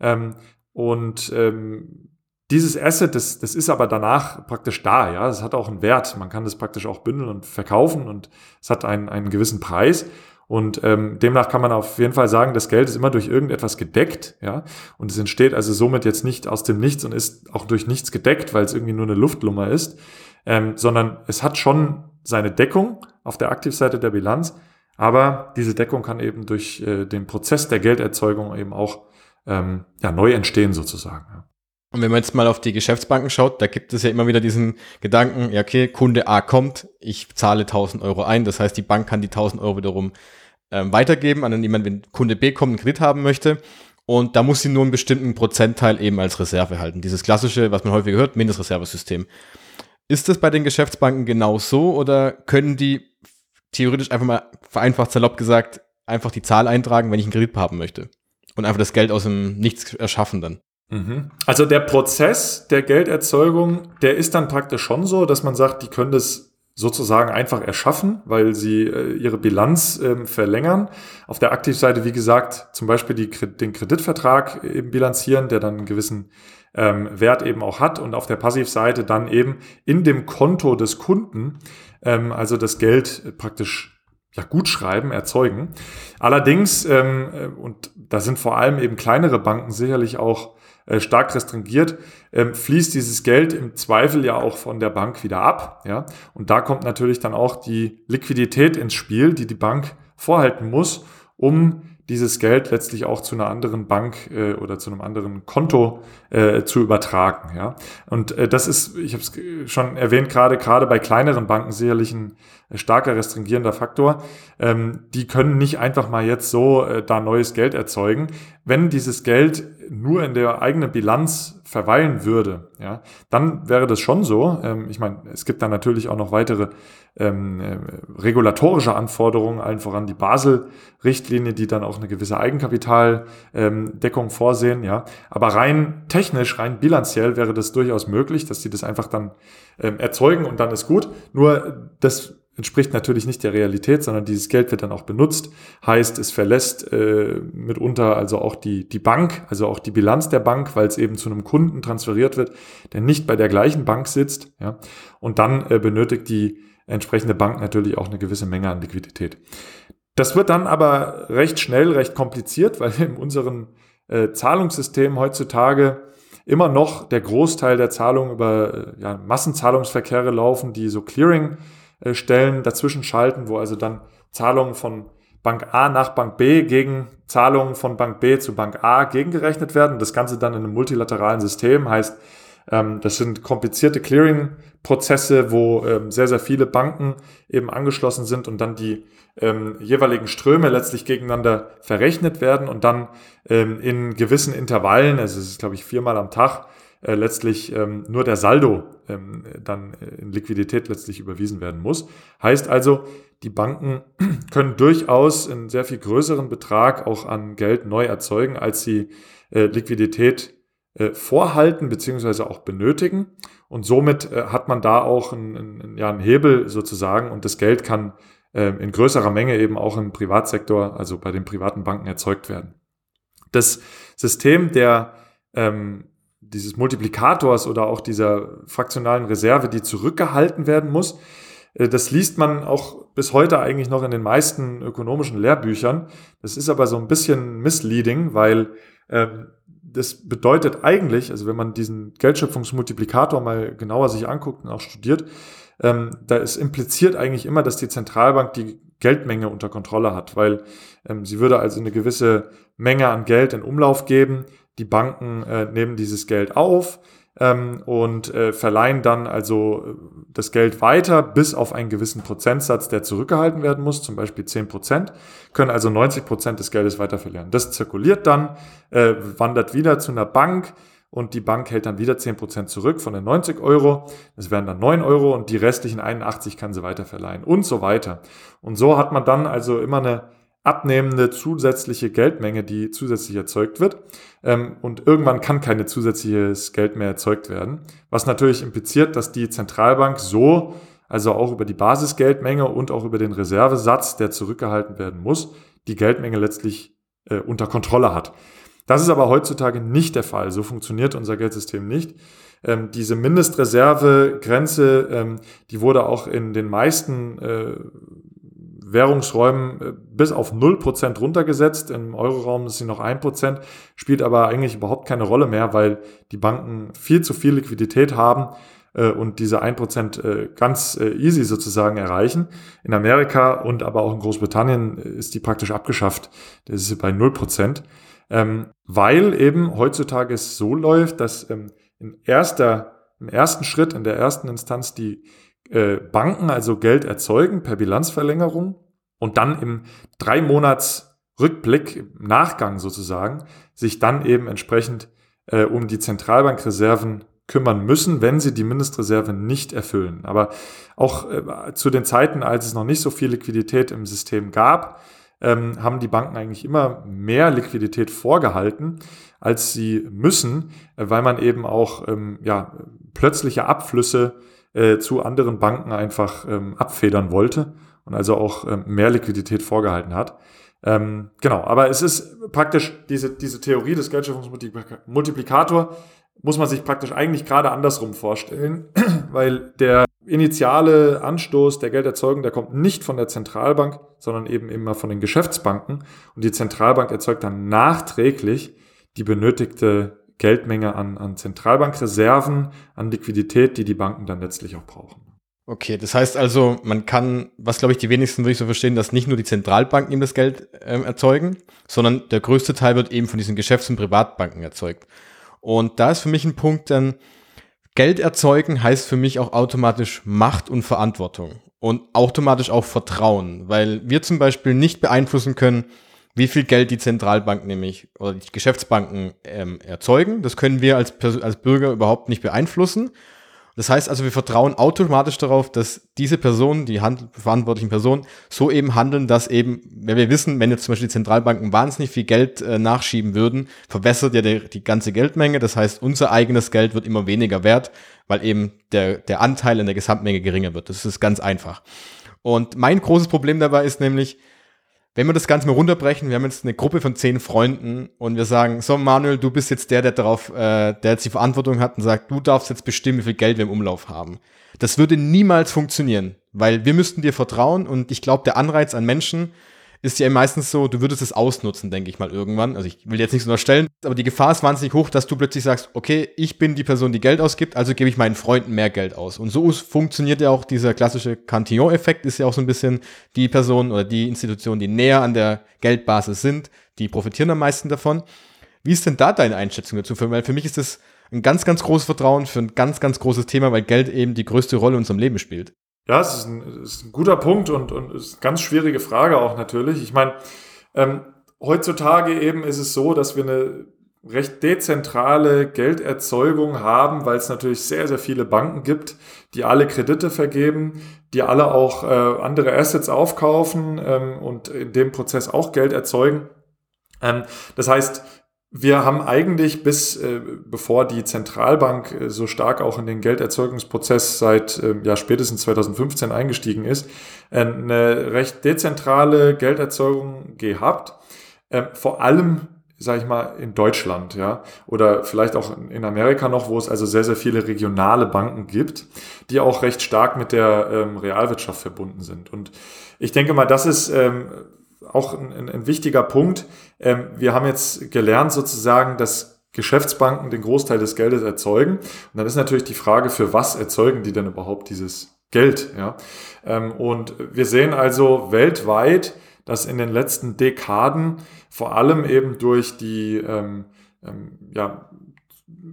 Ähm, und ähm, dieses Asset, das, das ist aber danach praktisch da, ja. Es hat auch einen Wert. Man kann das praktisch auch bündeln und verkaufen und es hat einen, einen gewissen Preis. Und ähm, demnach kann man auf jeden Fall sagen, das Geld ist immer durch irgendetwas gedeckt, ja. Und es entsteht also somit jetzt nicht aus dem Nichts und ist auch durch nichts gedeckt, weil es irgendwie nur eine Luftlummer ist, ähm, sondern es hat schon seine Deckung auf der Aktivseite der Bilanz, aber diese Deckung kann eben durch äh, den Prozess der Gelderzeugung eben auch ähm, ja, neu entstehen sozusagen. Ja. Und wenn man jetzt mal auf die Geschäftsbanken schaut, da gibt es ja immer wieder diesen Gedanken, ja okay, Kunde A kommt, ich zahle 1000 Euro ein, das heißt, die Bank kann die 1000 Euro wiederum ähm, weitergeben an jemanden, wenn Kunde B kommt, einen Kredit haben möchte. Und da muss sie nur einen bestimmten Prozentteil eben als Reserve halten. Dieses klassische, was man häufig hört, Mindestreservesystem. Ist das bei den Geschäftsbanken genau so oder können die theoretisch einfach mal vereinfacht salopp gesagt einfach die Zahl eintragen, wenn ich einen Kredit haben möchte? Und einfach das Geld aus dem Nichts erschaffen dann? Mhm. Also der Prozess der Gelderzeugung, der ist dann praktisch schon so, dass man sagt, die können das sozusagen einfach erschaffen, weil sie äh, ihre Bilanz ähm, verlängern. Auf der Aktivseite, wie gesagt, zum Beispiel die, den Kreditvertrag eben bilanzieren, der dann einen gewissen ähm, Wert eben auch hat und auf der Passivseite dann eben in dem Konto des Kunden, ähm, also das Geld praktisch ja, gut schreiben, erzeugen. Allerdings, ähm, äh, und da sind vor allem eben kleinere Banken sicherlich auch äh, stark restringiert, ähm, fließt dieses Geld im Zweifel ja auch von der Bank wieder ab. Ja? Und da kommt natürlich dann auch die Liquidität ins Spiel, die die Bank vorhalten muss, um dieses Geld letztlich auch zu einer anderen Bank äh, oder zu einem anderen Konto äh, zu übertragen. Ja? Und äh, das ist, ich habe es schon erwähnt, gerade gerade bei kleineren Banken sicherlich ein äh, starker restringierender Faktor. Ähm, die können nicht einfach mal jetzt so äh, da neues Geld erzeugen. Wenn dieses Geld nur in der eigenen Bilanz verweilen würde, ja, dann wäre das schon so. Ähm, ich meine, es gibt da natürlich auch noch weitere ähm, äh, regulatorische Anforderungen, allen voran die Basel-Richtlinie, die dann auch eine gewisse Eigenkapitaldeckung ähm, vorsehen, ja. Aber rein technisch, rein bilanziell wäre das durchaus möglich, dass sie das einfach dann ähm, erzeugen und dann ist gut. Nur das entspricht natürlich nicht der Realität, sondern dieses Geld wird dann auch benutzt. Heißt, es verlässt äh, mitunter also auch die, die Bank, also auch die Bilanz der Bank, weil es eben zu einem Kunden transferiert wird, der nicht bei der gleichen Bank sitzt. Ja, und dann äh, benötigt die entsprechende Bank natürlich auch eine gewisse Menge an Liquidität. Das wird dann aber recht schnell, recht kompliziert, weil in unserem äh, Zahlungssystem heutzutage immer noch der Großteil der Zahlungen über äh, ja, Massenzahlungsverkehre laufen, die so Clearing Stellen dazwischen schalten, wo also dann Zahlungen von Bank A nach Bank B gegen Zahlungen von Bank B zu Bank A gegengerechnet werden. Das Ganze dann in einem multilateralen System heißt, ähm, das sind komplizierte Clearing-Prozesse, wo ähm, sehr, sehr viele Banken eben angeschlossen sind und dann die ähm, jeweiligen Ströme letztlich gegeneinander verrechnet werden und dann in gewissen Intervallen, also es ist glaube ich viermal am Tag, äh, letztlich ähm, nur der Saldo ähm, dann in Liquidität letztlich überwiesen werden muss. Heißt also, die Banken können durchaus einen sehr viel größeren Betrag auch an Geld neu erzeugen, als sie äh, Liquidität äh, vorhalten beziehungsweise auch benötigen. Und somit äh, hat man da auch einen, einen, ja, einen Hebel sozusagen und das Geld kann äh, in größerer Menge eben auch im Privatsektor, also bei den privaten Banken erzeugt werden. Das System der ähm, dieses Multiplikators oder auch dieser fraktionalen Reserve, die zurückgehalten werden muss. Äh, das liest man auch bis heute eigentlich noch in den meisten ökonomischen Lehrbüchern. Das ist aber so ein bisschen misleading, weil ähm, das bedeutet eigentlich, also wenn man diesen Geldschöpfungsmultiplikator mal genauer sich anguckt und auch studiert, ähm, da ist impliziert eigentlich immer, dass die Zentralbank die Geldmenge unter Kontrolle hat, weil ähm, sie würde also eine gewisse Menge an Geld in Umlauf geben, die Banken äh, nehmen dieses Geld auf ähm, und äh, verleihen dann also äh, das Geld weiter bis auf einen gewissen Prozentsatz, der zurückgehalten werden muss, zum Beispiel 10 Prozent, können also 90 Prozent des Geldes weiter verlieren. Das zirkuliert dann, äh, wandert wieder zu einer Bank, und die Bank hält dann wieder 10% zurück von den 90 Euro. Das wären dann 9 Euro und die restlichen 81 kann sie weiter verleihen und so weiter. Und so hat man dann also immer eine abnehmende zusätzliche Geldmenge, die zusätzlich erzeugt wird. Ähm, und irgendwann kann keine zusätzliches Geld mehr erzeugt werden. Was natürlich impliziert, dass die Zentralbank so, also auch über die Basisgeldmenge und auch über den Reservesatz, der zurückgehalten werden muss, die Geldmenge letztlich äh, unter Kontrolle hat. Das ist aber heutzutage nicht der Fall. So funktioniert unser Geldsystem nicht. Ähm, diese Mindestreservegrenze, ähm, die wurde auch in den meisten äh, Währungsräumen äh, bis auf 0% runtergesetzt. Im Euroraum ist sie noch 1%, spielt aber eigentlich überhaupt keine Rolle mehr, weil die Banken viel zu viel Liquidität haben äh, und diese 1% äh, ganz easy sozusagen erreichen. In Amerika und aber auch in Großbritannien ist die praktisch abgeschafft. Das ist bei 0%. Ähm, weil eben heutzutage es so läuft, dass ähm, in erster, im ersten Schritt, in der ersten Instanz die äh, Banken also Geld erzeugen per Bilanzverlängerung und dann im drei Monats Rückblick, Nachgang sozusagen, sich dann eben entsprechend äh, um die Zentralbankreserven kümmern müssen, wenn sie die Mindestreserve nicht erfüllen. Aber auch äh, zu den Zeiten, als es noch nicht so viel Liquidität im System gab, ähm, haben die Banken eigentlich immer mehr Liquidität vorgehalten, als sie müssen, äh, weil man eben auch ähm, ja, plötzliche Abflüsse äh, zu anderen Banken einfach ähm, abfedern wollte und also auch ähm, mehr Liquidität vorgehalten hat. Ähm, genau, aber es ist praktisch diese, diese Theorie des Geldschöpfungsmultiplikator muss man sich praktisch eigentlich gerade andersrum vorstellen, weil der initiale Anstoß der Gelderzeugung, der kommt nicht von der Zentralbank, sondern eben immer von den Geschäftsbanken und die Zentralbank erzeugt dann nachträglich die benötigte Geldmenge an, an Zentralbankreserven, an Liquidität, die die Banken dann letztlich auch brauchen. Okay, das heißt also, man kann, was glaube ich die wenigsten wirklich so verstehen, dass nicht nur die Zentralbanken eben das Geld ähm, erzeugen, sondern der größte Teil wird eben von diesen Geschäfts- und Privatbanken erzeugt. Und da ist für mich ein Punkt, denn Geld erzeugen heißt für mich auch automatisch Macht und Verantwortung und automatisch auch Vertrauen, weil wir zum Beispiel nicht beeinflussen können, wie viel Geld die Zentralbank nämlich oder die Geschäftsbanken ähm, erzeugen. Das können wir als, als Bürger überhaupt nicht beeinflussen. Das heißt also, wir vertrauen automatisch darauf, dass diese Personen, die verantwortlichen Personen, so eben handeln, dass eben, wenn wir wissen, wenn jetzt zum Beispiel die Zentralbanken wahnsinnig viel Geld äh, nachschieben würden, verbessert ja der, die ganze Geldmenge. Das heißt, unser eigenes Geld wird immer weniger wert, weil eben der, der Anteil in der Gesamtmenge geringer wird. Das ist ganz einfach. Und mein großes Problem dabei ist nämlich, wenn wir das Ganze mal runterbrechen, wir haben jetzt eine Gruppe von zehn Freunden und wir sagen, so Manuel, du bist jetzt der, der darauf, äh, der jetzt die Verantwortung hat und sagt, du darfst jetzt bestimmen, wie viel Geld wir im Umlauf haben. Das würde niemals funktionieren, weil wir müssten dir vertrauen und ich glaube, der Anreiz an Menschen, ist ja meistens so, du würdest es ausnutzen, denke ich mal irgendwann. Also ich will jetzt nichts unterstellen, aber die Gefahr ist wahnsinnig hoch, dass du plötzlich sagst, okay, ich bin die Person, die Geld ausgibt, also gebe ich meinen Freunden mehr Geld aus. Und so funktioniert ja auch dieser klassische Cantillon-Effekt, ist ja auch so ein bisschen die Person oder die Institutionen, die näher an der Geldbasis sind, die profitieren am meisten davon. Wie ist denn da deine Einschätzung dazu? Weil für mich ist das ein ganz, ganz großes Vertrauen für ein ganz, ganz großes Thema, weil Geld eben die größte Rolle in unserem Leben spielt. Ja, es ist ein, ist ein guter Punkt und, und ist eine ganz schwierige Frage auch natürlich. Ich meine, ähm, heutzutage eben ist es so, dass wir eine recht dezentrale Gelderzeugung haben, weil es natürlich sehr, sehr viele Banken gibt, die alle Kredite vergeben, die alle auch äh, andere Assets aufkaufen ähm, und in dem Prozess auch Geld erzeugen. Ähm, das heißt, wir haben eigentlich bis, äh, bevor die Zentralbank äh, so stark auch in den Gelderzeugungsprozess seit äh, ja, spätestens 2015 eingestiegen ist, äh, eine recht dezentrale Gelderzeugung gehabt. Äh, vor allem, sage ich mal, in Deutschland, ja, oder vielleicht auch in Amerika noch, wo es also sehr, sehr viele regionale Banken gibt, die auch recht stark mit der ähm, Realwirtschaft verbunden sind. Und ich denke mal, das ist ähm, auch ein, ein wichtiger Punkt. Ähm, wir haben jetzt gelernt sozusagen, dass Geschäftsbanken den Großteil des Geldes erzeugen. Und dann ist natürlich die Frage, für was erzeugen die denn überhaupt dieses Geld? Ja? Ähm, und wir sehen also weltweit, dass in den letzten Dekaden vor allem eben durch die ähm, ähm, ja,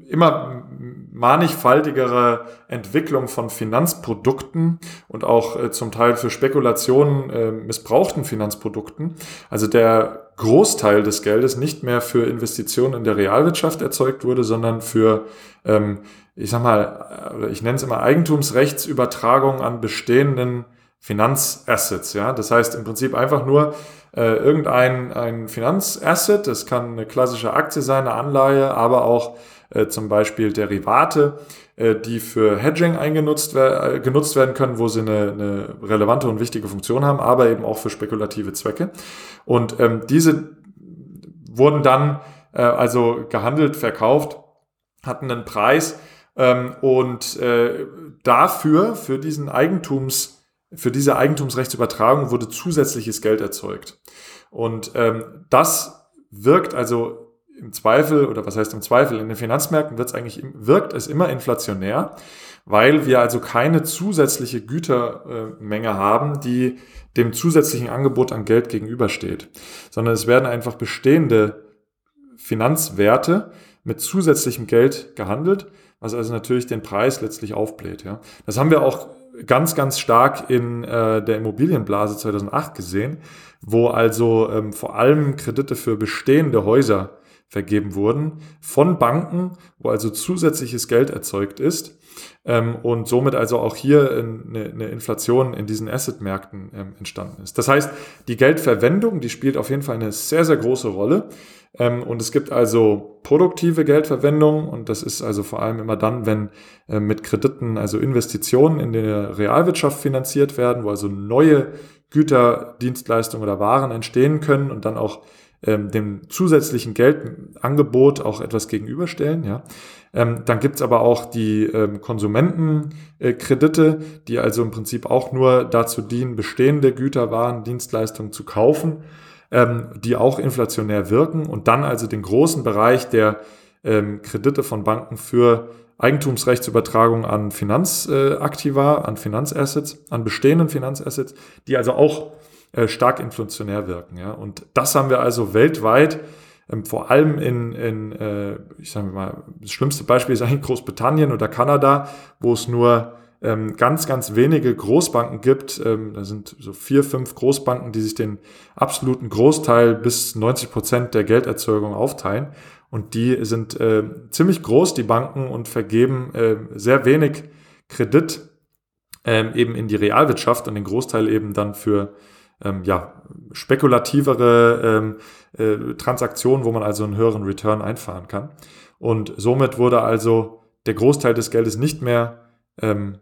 immer mannigfaltigere Entwicklung von Finanzprodukten und auch äh, zum Teil für Spekulationen äh, missbrauchten Finanzprodukten. Also der Großteil des Geldes nicht mehr für Investitionen in der Realwirtschaft erzeugt wurde, sondern für, ähm, ich sag mal, äh, ich nenne es immer Eigentumsrechtsübertragung an bestehenden Finanzassets. Ja, das heißt im Prinzip einfach nur äh, irgendein ein Finanzasset. Das kann eine klassische Aktie sein, eine Anleihe, aber auch äh, zum Beispiel Derivate, äh, die für Hedging eingenutzt äh, genutzt werden können, wo sie eine, eine relevante und wichtige Funktion haben, aber eben auch für spekulative Zwecke. Und ähm, diese wurden dann also gehandelt, verkauft, hatten einen Preis ähm, und dafür, für diesen Eigentums, für diese Eigentumsrechtsübertragung wurde zusätzliches Geld erzeugt. Und ähm, das wirkt also im Zweifel, oder was heißt im Zweifel, in den Finanzmärkten wird es eigentlich, wirkt es immer inflationär, weil wir also keine zusätzliche Gütermenge haben, die dem zusätzlichen Angebot an Geld gegenübersteht, sondern es werden einfach bestehende Finanzwerte mit zusätzlichem Geld gehandelt, was also natürlich den Preis letztlich aufbläht. Ja. Das haben wir auch ganz, ganz stark in äh, der Immobilienblase 2008 gesehen, wo also ähm, vor allem Kredite für bestehende Häuser vergeben wurden von Banken, wo also zusätzliches Geld erzeugt ist ähm, und somit also auch hier eine, eine Inflation in diesen Assetmärkten ähm, entstanden ist. Das heißt, die Geldverwendung, die spielt auf jeden Fall eine sehr, sehr große Rolle. Ähm, und es gibt also produktive Geldverwendung und das ist also vor allem immer dann, wenn äh, mit Krediten also Investitionen in der Realwirtschaft finanziert werden, wo also neue Güter, Dienstleistungen oder Waren entstehen können und dann auch ähm, dem zusätzlichen Geldangebot auch etwas gegenüberstellen. Ja. Ähm, dann gibt's aber auch die ähm, Konsumentenkredite, die also im Prinzip auch nur dazu dienen, bestehende Güter, Waren, Dienstleistungen zu kaufen, ähm, die auch inflationär wirken und dann also den großen Bereich der ähm, Kredite von Banken für Eigentumsrechtsübertragung an Finanzaktiva, an Finanzassets, an bestehenden Finanzassets, die also auch äh, stark inflationär wirken. Ja? Und das haben wir also weltweit, ähm, vor allem in, in äh, ich sage mal, das schlimmste Beispiel ist eigentlich Großbritannien oder Kanada, wo es nur ähm, ganz, ganz wenige Großbanken gibt. Ähm, da sind so vier, fünf Großbanken, die sich den absoluten Großteil bis 90 Prozent der Gelderzeugung aufteilen. Und die sind äh, ziemlich groß, die Banken, und vergeben äh, sehr wenig Kredit ähm, eben in die Realwirtschaft und den Großteil eben dann für ähm, ja, spekulativere ähm, äh, Transaktionen, wo man also einen höheren Return einfahren kann. Und somit wurde also der Großteil des Geldes nicht mehr ähm,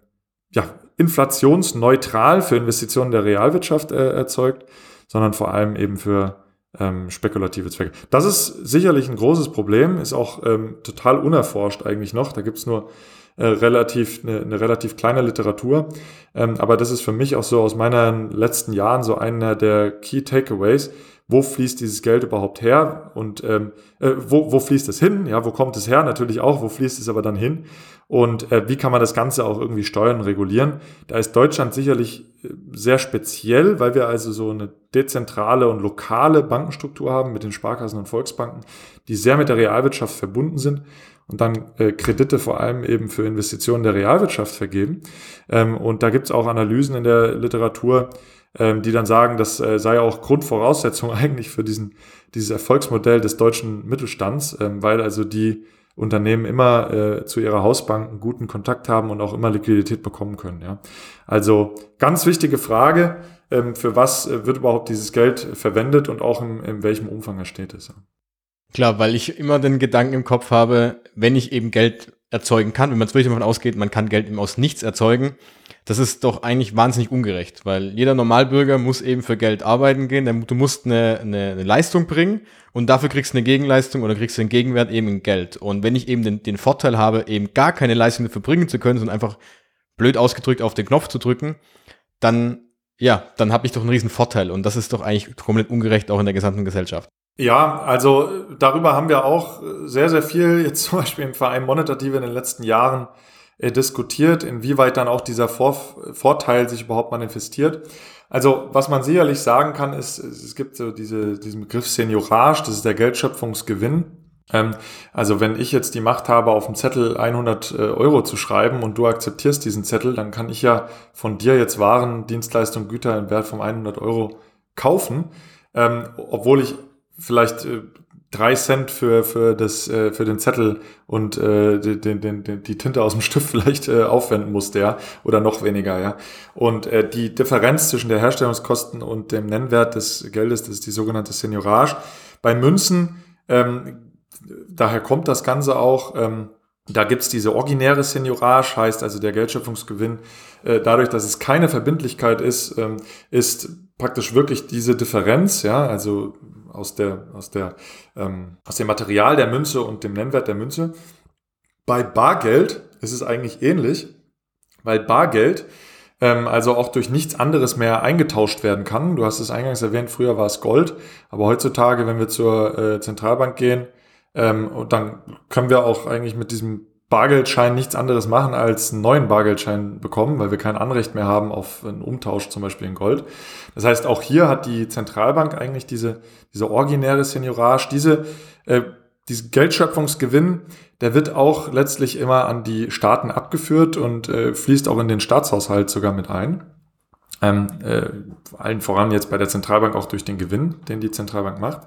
ja, inflationsneutral für Investitionen der Realwirtschaft äh, erzeugt, sondern vor allem eben für ähm, spekulative Zwecke. Das ist sicherlich ein großes Problem, ist auch ähm, total unerforscht eigentlich noch. Da gibt's nur äh, relativ, eine, eine, relativ kleine Literatur. Ähm, aber das ist für mich auch so aus meinen letzten Jahren so einer der Key Takeaways. Wo fließt dieses Geld überhaupt her und ähm, äh, wo, wo fließt es hin? Ja, wo kommt es her? Natürlich auch, wo fließt es aber dann hin? Und äh, wie kann man das Ganze auch irgendwie steuern, regulieren? Da ist Deutschland sicherlich äh, sehr speziell, weil wir also so eine dezentrale und lokale Bankenstruktur haben mit den Sparkassen und Volksbanken, die sehr mit der Realwirtschaft verbunden sind und dann äh, Kredite vor allem eben für Investitionen der Realwirtschaft vergeben. Ähm, und da gibt es auch Analysen in der Literatur, ähm, die dann sagen, das äh, sei auch Grundvoraussetzung eigentlich für diesen, dieses Erfolgsmodell des deutschen Mittelstands, ähm, weil also die Unternehmen immer äh, zu ihrer Hausbank einen guten Kontakt haben und auch immer Liquidität bekommen können. Ja. Also ganz wichtige Frage, ähm, für was äh, wird überhaupt dieses Geld verwendet und auch in, in welchem Umfang er steht es. Klar, weil ich immer den Gedanken im Kopf habe, wenn ich eben Geld erzeugen kann, wenn man wirklich davon ausgeht, man kann Geld eben aus nichts erzeugen, das ist doch eigentlich wahnsinnig ungerecht, weil jeder Normalbürger muss eben für Geld arbeiten gehen, du musst eine, eine, eine Leistung bringen und dafür kriegst du eine Gegenleistung oder kriegst du einen Gegenwert eben in Geld. Und wenn ich eben den, den Vorteil habe, eben gar keine Leistung dafür bringen zu können, sondern einfach blöd ausgedrückt auf den Knopf zu drücken, dann ja, dann habe ich doch einen riesen Vorteil und das ist doch eigentlich komplett ungerecht auch in der gesamten Gesellschaft. Ja, also darüber haben wir auch sehr, sehr viel jetzt zum Beispiel im Verein Monetative in den letzten Jahren äh, diskutiert, inwieweit dann auch dieser Vor Vorteil sich überhaupt manifestiert. Also was man sicherlich sagen kann, ist, es gibt so diese, diesen Begriff Seniorage, das ist der Geldschöpfungsgewinn. Ähm, also wenn ich jetzt die Macht habe, auf dem Zettel 100 äh, Euro zu schreiben und du akzeptierst diesen Zettel, dann kann ich ja von dir jetzt Waren, Dienstleistungen, Güter im Wert von 100 Euro kaufen, ähm, obwohl ich vielleicht äh, drei Cent für, für, das, äh, für den Zettel und äh, den, den, den, die Tinte aus dem Stift vielleicht äh, aufwenden musste, ja, oder noch weniger, ja. Und äh, die Differenz zwischen der Herstellungskosten und dem Nennwert des Geldes, das ist die sogenannte Seniorage. Bei Münzen, ähm, daher kommt das Ganze auch, ähm, da gibt's diese originäre Seniorage, heißt also der Geldschöpfungsgewinn, äh, dadurch, dass es keine Verbindlichkeit ist, ähm, ist praktisch wirklich diese Differenz, ja, also aus, der, aus, der, ähm, aus dem Material der Münze und dem Nennwert der Münze. Bei Bargeld ist es eigentlich ähnlich, weil Bargeld ähm, also auch durch nichts anderes mehr eingetauscht werden kann. Du hast es eingangs erwähnt, früher war es Gold, aber heutzutage, wenn wir zur äh, Zentralbank gehen, ähm, dann können wir auch eigentlich mit diesem Bargeldschein nichts anderes machen als einen neuen Bargeldschein bekommen, weil wir kein Anrecht mehr haben auf einen Umtausch zum Beispiel in Gold. Das heißt, auch hier hat die Zentralbank eigentlich diese, diese originäre Seniorage, diese, äh, diesen Geldschöpfungsgewinn, der wird auch letztlich immer an die Staaten abgeführt und äh, fließt auch in den Staatshaushalt sogar mit ein. Ähm, äh, allen voran jetzt bei der Zentralbank auch durch den Gewinn, den die Zentralbank macht.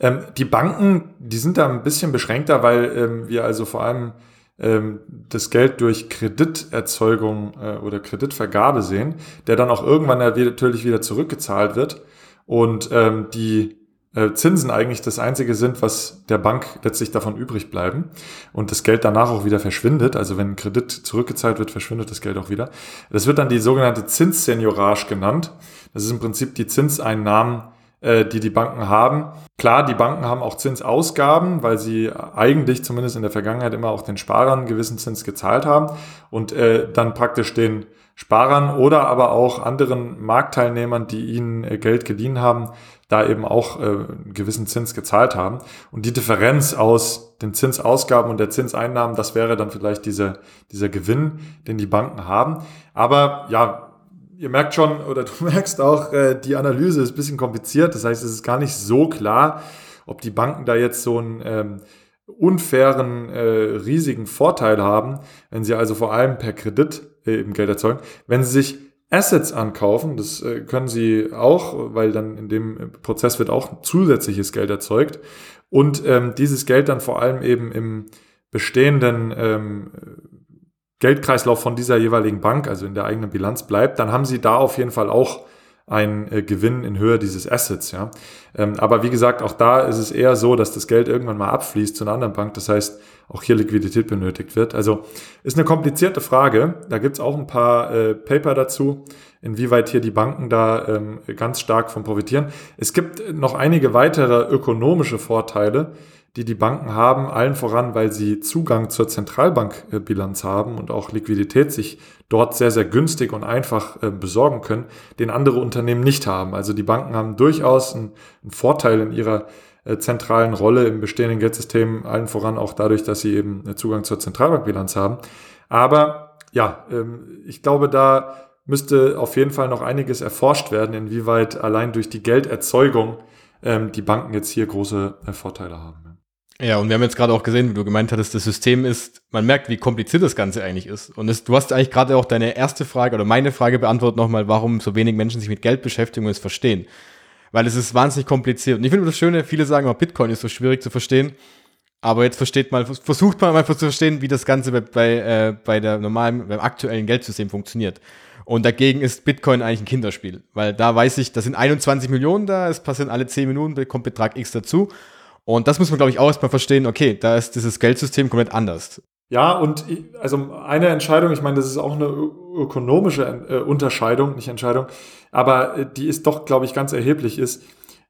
Ähm, die Banken, die sind da ein bisschen beschränkter, weil ähm, wir also vor allem das Geld durch Krediterzeugung äh, oder Kreditvergabe sehen, der dann auch irgendwann natürlich wieder zurückgezahlt wird und ähm, die äh, Zinsen eigentlich das Einzige sind, was der Bank letztlich davon übrig bleiben und das Geld danach auch wieder verschwindet. Also wenn ein Kredit zurückgezahlt wird, verschwindet das Geld auch wieder. Das wird dann die sogenannte Zinsseniorage genannt. Das ist im Prinzip die Zinseinnahmen, die die Banken haben. Klar, die Banken haben auch Zinsausgaben, weil sie eigentlich zumindest in der Vergangenheit immer auch den Sparern einen gewissen Zins gezahlt haben und äh, dann praktisch den Sparern oder aber auch anderen Marktteilnehmern, die ihnen äh, Geld geliehen haben, da eben auch äh, einen gewissen Zins gezahlt haben. Und die Differenz aus den Zinsausgaben und der Zinseinnahmen, das wäre dann vielleicht dieser, dieser Gewinn, den die Banken haben. Aber ja, ihr merkt schon, oder du merkst auch, äh, die Analyse ist ein bisschen kompliziert. Das heißt, es ist gar nicht so klar, ob die Banken da jetzt so einen ähm, unfairen, äh, riesigen Vorteil haben, wenn sie also vor allem per Kredit äh, eben Geld erzeugen. Wenn sie sich Assets ankaufen, das äh, können sie auch, weil dann in dem Prozess wird auch zusätzliches Geld erzeugt und ähm, dieses Geld dann vor allem eben im bestehenden ähm, Geldkreislauf von dieser jeweiligen Bank, also in der eigenen Bilanz bleibt, dann haben sie da auf jeden Fall auch einen äh, Gewinn in Höhe dieses Assets. Ja. Ähm, aber wie gesagt, auch da ist es eher so, dass das Geld irgendwann mal abfließt zu einer anderen Bank. Das heißt, auch hier Liquidität benötigt wird. Also ist eine komplizierte Frage. Da gibt's auch ein paar äh, Paper dazu, inwieweit hier die Banken da ähm, ganz stark von profitieren. Es gibt noch einige weitere ökonomische Vorteile, die die Banken haben, allen voran, weil sie Zugang zur Zentralbankbilanz haben und auch Liquidität sich dort sehr, sehr günstig und einfach äh, besorgen können, den andere Unternehmen nicht haben. Also die Banken haben durchaus einen, Vorteil in ihrer äh, zentralen Rolle im bestehenden Geldsystem, allen voran auch dadurch, dass sie eben äh, Zugang zur Zentralbankbilanz haben. Aber ja, ähm, ich glaube, da müsste auf jeden Fall noch einiges erforscht werden, inwieweit allein durch die Gelderzeugung ähm, die Banken jetzt hier große Vorteile haben. Ja, und wir haben jetzt gerade auch gesehen, wie du gemeint hattest, das System ist, man merkt, wie kompliziert das Ganze eigentlich ist. Und es, du hast eigentlich gerade auch deine erste Frage oder meine Frage beantwortet nochmal, warum so wenig Menschen sich mit Geld beschäftigen und es verstehen. Weil es ist wahnsinnig kompliziert. Und ich finde das Schöne, viele sagen immer, Bitcoin ist so schwierig zu verstehen. Aber jetzt versteht man, versucht man einfach zu verstehen, wie das Ganze bei, bei, äh, bei der normalen, beim aktuellen Geldsystem funktioniert. Und dagegen ist Bitcoin eigentlich ein Kinderspiel. Weil da weiß ich, das sind 21 Millionen da, es passieren alle 10 Minuten, kommt Betrag X dazu. Und das muss man, glaube ich, auch erstmal verstehen, okay, da ist dieses Geldsystem komplett anders. Ja, und also eine Entscheidung, ich meine, das ist auch eine ökonomische äh, Unterscheidung, nicht Entscheidung, aber äh, die ist doch, glaube ich, ganz erheblich, ist,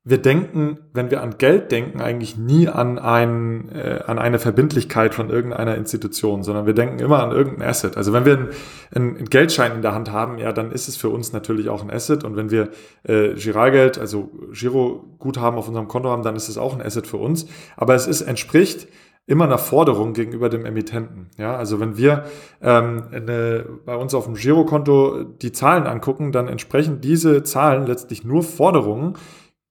wir denken, wenn wir an Geld denken, eigentlich nie an, ein, äh, an eine Verbindlichkeit von irgendeiner Institution, sondern wir denken immer an irgendein Asset. Also wenn wir einen, einen Geldschein in der Hand haben, ja, dann ist es für uns natürlich auch ein Asset. Und wenn wir äh, Giralgeld, also Giroguthaben auf unserem Konto haben, dann ist es auch ein Asset für uns. Aber es ist, entspricht immer einer Forderung gegenüber dem Emittenten. Ja, also wenn wir ähm, eine, bei uns auf dem Girokonto die Zahlen angucken, dann entsprechen diese Zahlen letztlich nur Forderungen,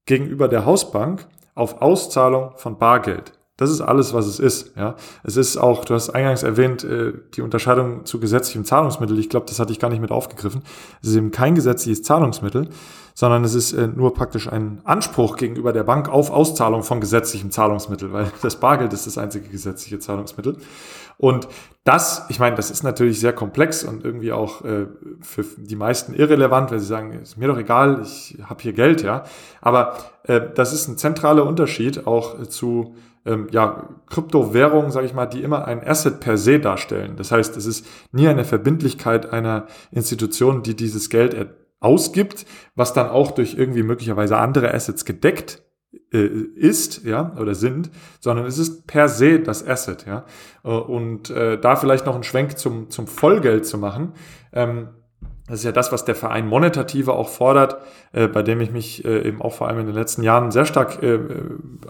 gegenüber der Hausbank auf Auszahlung von Bargeld. Das ist alles, was es ist. Ja, es ist auch, du hast eingangs erwähnt, äh, die Unterscheidung zu gesetzlichem Zahlungsmittel. Ich glaube, das hatte ich gar nicht mit aufgegriffen. Es ist eben kein gesetzliches Zahlungsmittel, sondern es ist äh, nur praktisch ein Anspruch gegenüber der Bank auf Auszahlung von gesetzlichem Zahlungsmittel, weil das Bargeld ist das einzige gesetzliche Zahlungsmittel. Und das, ich meine, das ist natürlich sehr komplex und irgendwie auch äh, für die meisten irrelevant, weil sie sagen, ist mir doch egal, ich habe hier Geld, ja. Aber das ist ein zentraler Unterschied auch zu ähm, ja, Kryptowährungen, sage ich mal, die immer ein Asset per se darstellen. Das heißt, es ist nie eine Verbindlichkeit einer Institution, die dieses Geld ausgibt, was dann auch durch irgendwie möglicherweise andere Assets gedeckt äh, ist, ja, oder sind, sondern es ist per se das Asset, ja. Äh, und äh, da vielleicht noch einen Schwenk zum, zum Vollgeld zu machen. Ähm, das ist ja das, was der Verein Monetative auch fordert, äh, bei dem ich mich äh, eben auch vor allem in den letzten Jahren sehr stark äh,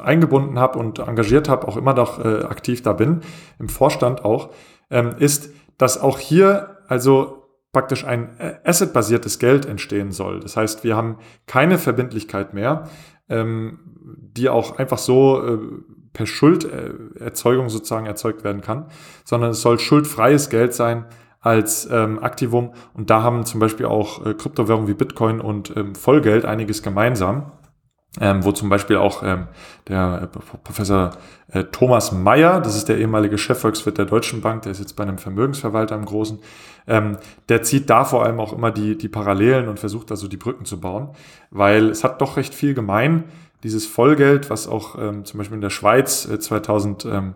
eingebunden habe und engagiert habe, auch immer noch äh, aktiv da bin, im Vorstand auch, ähm, ist, dass auch hier also praktisch ein äh, assetbasiertes Geld entstehen soll. Das heißt, wir haben keine Verbindlichkeit mehr, ähm, die auch einfach so äh, per Schulderzeugung sozusagen erzeugt werden kann, sondern es soll schuldfreies Geld sein als ähm, Aktivum. Und da haben zum Beispiel auch äh, Kryptowährungen wie Bitcoin und ähm, Vollgeld einiges gemeinsam ähm, wo zum Beispiel auch ähm, der äh, Professor äh, Thomas Mayer, das ist der ehemalige Chefvolkswirt der Deutschen Bank, der ist jetzt bei einem Vermögensverwalter im Großen, ähm, der zieht da vor allem auch immer die, die Parallelen und versucht also die Brücken zu bauen, weil es hat doch recht viel gemein, dieses Vollgeld, was auch ähm, zum Beispiel in der Schweiz äh, 2000 ähm,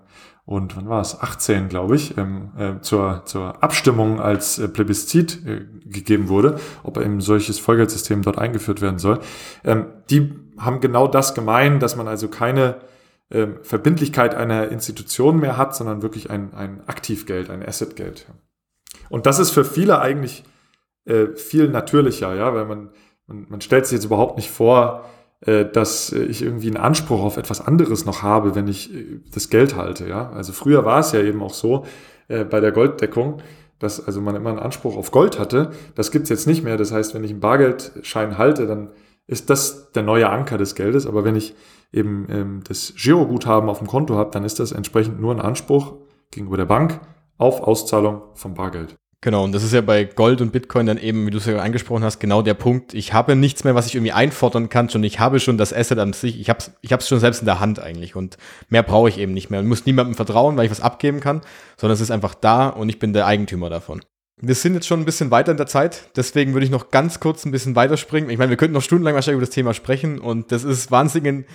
und wann war es? 18, glaube ich, ähm, äh, zur, zur Abstimmung als äh, Plebiszit äh, gegeben wurde, ob eben solches Vollgeldsystem dort eingeführt werden soll. Ähm, die haben genau das gemeint, dass man also keine ähm, Verbindlichkeit einer Institution mehr hat, sondern wirklich ein, ein Aktivgeld, ein Assetgeld. Und das ist für viele eigentlich äh, viel natürlicher, ja, weil man, man, man stellt sich jetzt überhaupt nicht vor, dass ich irgendwie einen Anspruch auf etwas anderes noch habe, wenn ich äh, das Geld halte. Ja? Also früher war es ja eben auch so äh, bei der Golddeckung, dass also man immer einen Anspruch auf Gold hatte. Das gibt's jetzt nicht mehr. Das heißt, wenn ich einen Bargeldschein halte, dann ist das der neue Anker des Geldes. Aber wenn ich eben ähm, das Giroguthaben auf dem Konto habe, dann ist das entsprechend nur ein Anspruch gegenüber der Bank auf Auszahlung vom Bargeld. Genau, und das ist ja bei Gold und Bitcoin dann eben, wie du es ja angesprochen hast, genau der Punkt. Ich habe nichts mehr, was ich irgendwie einfordern kann, schon ich habe schon das Asset an sich, ich habe es ich hab's schon selbst in der Hand eigentlich und mehr brauche ich eben nicht mehr. Ich muss niemandem vertrauen, weil ich was abgeben kann, sondern es ist einfach da und ich bin der Eigentümer davon. Wir sind jetzt schon ein bisschen weiter in der Zeit, deswegen würde ich noch ganz kurz ein bisschen weiterspringen. Ich meine, wir könnten noch stundenlang wahrscheinlich über das Thema sprechen und das ist wahnsinnig,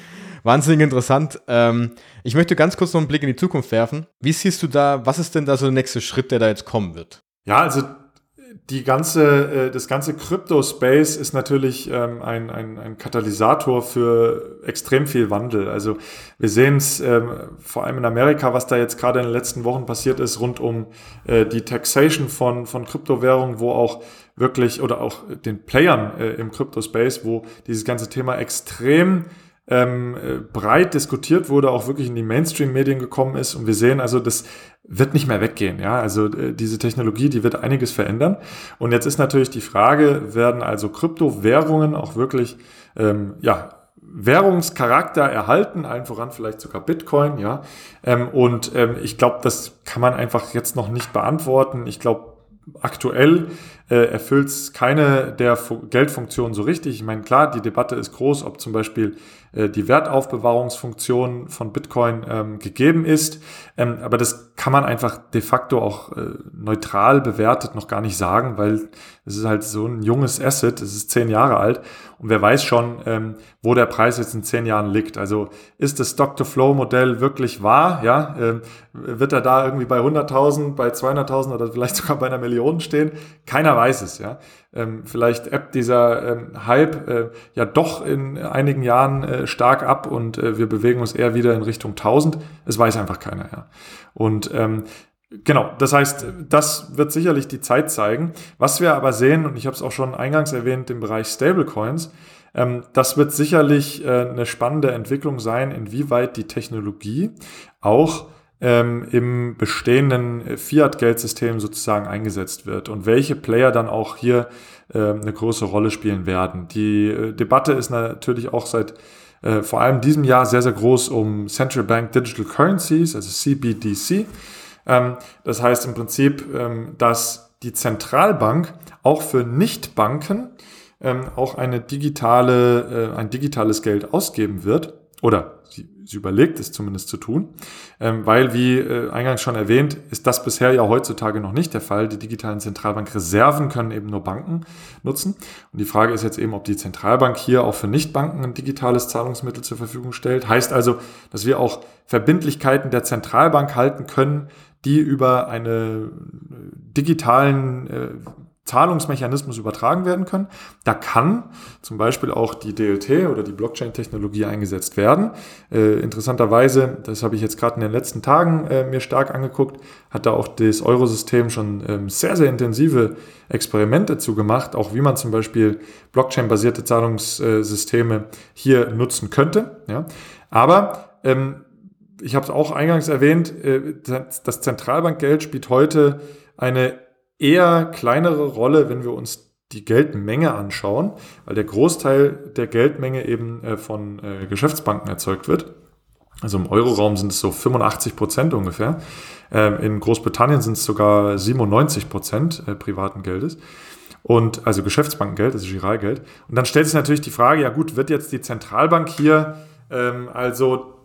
wahnsinnig interessant. Ähm, ich möchte ganz kurz noch einen Blick in die Zukunft werfen. Wie siehst du da, was ist denn da so der nächste Schritt, der da jetzt kommen wird? Ja, also die ganze, äh, das ganze Crypto-Space ist natürlich ähm, ein, ein, ein Katalysator für extrem viel Wandel. Also wir sehen es ähm, vor allem in Amerika, was da jetzt gerade in den letzten Wochen passiert ist, rund um äh, die Taxation von, von Kryptowährungen, wo auch wirklich oder auch den Playern äh, im Crypto-Space, wo dieses ganze Thema extrem ähm, äh, breit diskutiert wurde, auch wirklich in die Mainstream-Medien gekommen ist. Und wir sehen also, das wird nicht mehr weggehen. Ja, also äh, diese Technologie, die wird einiges verändern. Und jetzt ist natürlich die Frage, werden also Kryptowährungen auch wirklich, ähm, ja, Währungscharakter erhalten, allen voran vielleicht sogar Bitcoin, ja. Ähm, und ähm, ich glaube, das kann man einfach jetzt noch nicht beantworten. Ich glaube, aktuell äh, erfüllt es keine der Fu Geldfunktionen so richtig. Ich meine, klar, die Debatte ist groß, ob zum Beispiel die Wertaufbewahrungsfunktion von Bitcoin ähm, gegeben ist. Ähm, aber das kann man einfach de facto auch äh, neutral bewertet noch gar nicht sagen, weil es ist halt so ein junges Asset, es ist zehn Jahre alt und wer weiß schon, ähm, wo der Preis jetzt in zehn Jahren liegt. Also ist das Stock-to-Flow-Modell wirklich wahr? Ja, ähm, wird er da irgendwie bei 100.000, bei 200.000 oder vielleicht sogar bei einer Million stehen? Keiner weiß es. Ja, ähm, vielleicht ebbt dieser ähm, Hype äh, ja doch in einigen Jahren äh, stark ab und äh, wir bewegen uns eher wieder in Richtung 1000. Es weiß einfach keiner. Ja, und ähm, Genau, das heißt, das wird sicherlich die Zeit zeigen. Was wir aber sehen, und ich habe es auch schon eingangs erwähnt, im Bereich Stablecoins, ähm, das wird sicherlich äh, eine spannende Entwicklung sein, inwieweit die Technologie auch ähm, im bestehenden Fiat-Geldsystem sozusagen eingesetzt wird und welche Player dann auch hier äh, eine große Rolle spielen werden. Die äh, Debatte ist natürlich auch seit äh, vor allem diesem Jahr sehr, sehr groß um Central Bank Digital Currencies, also CBDC. Ähm, das heißt im Prinzip, ähm, dass die Zentralbank auch für Nichtbanken ähm, auch eine digitale, äh, ein digitales Geld ausgeben wird. Oder sie, sie überlegt es zumindest zu tun, ähm, weil, wie äh, eingangs schon erwähnt, ist das bisher ja heutzutage noch nicht der Fall. Die digitalen Zentralbankreserven können eben nur Banken nutzen. Und die Frage ist jetzt eben, ob die Zentralbank hier auch für Nichtbanken ein digitales Zahlungsmittel zur Verfügung stellt. Heißt also, dass wir auch Verbindlichkeiten der Zentralbank halten können, die über einen äh, digitalen äh, Zahlungsmechanismus übertragen werden können. Da kann zum Beispiel auch die DLT oder die Blockchain-Technologie eingesetzt werden. Äh, interessanterweise, das habe ich jetzt gerade in den letzten Tagen äh, mir stark angeguckt, hat da auch das Eurosystem schon ähm, sehr, sehr intensive Experimente zu gemacht, auch wie man zum Beispiel Blockchain-basierte Zahlungssysteme hier nutzen könnte. Ja. Aber ähm, ich habe es auch eingangs erwähnt, äh, das Zentralbankgeld spielt heute eine eher kleinere Rolle, wenn wir uns die Geldmenge anschauen, weil der Großteil der Geldmenge eben äh, von äh, Geschäftsbanken erzeugt wird. Also im Euroraum sind es so 85 Prozent ungefähr. Ähm, in Großbritannien sind es sogar 97 Prozent privaten Geldes. Und also Geschäftsbankengeld, also Giralgeld. Und dann stellt sich natürlich die Frage, ja gut, wird jetzt die Zentralbank hier ähm, also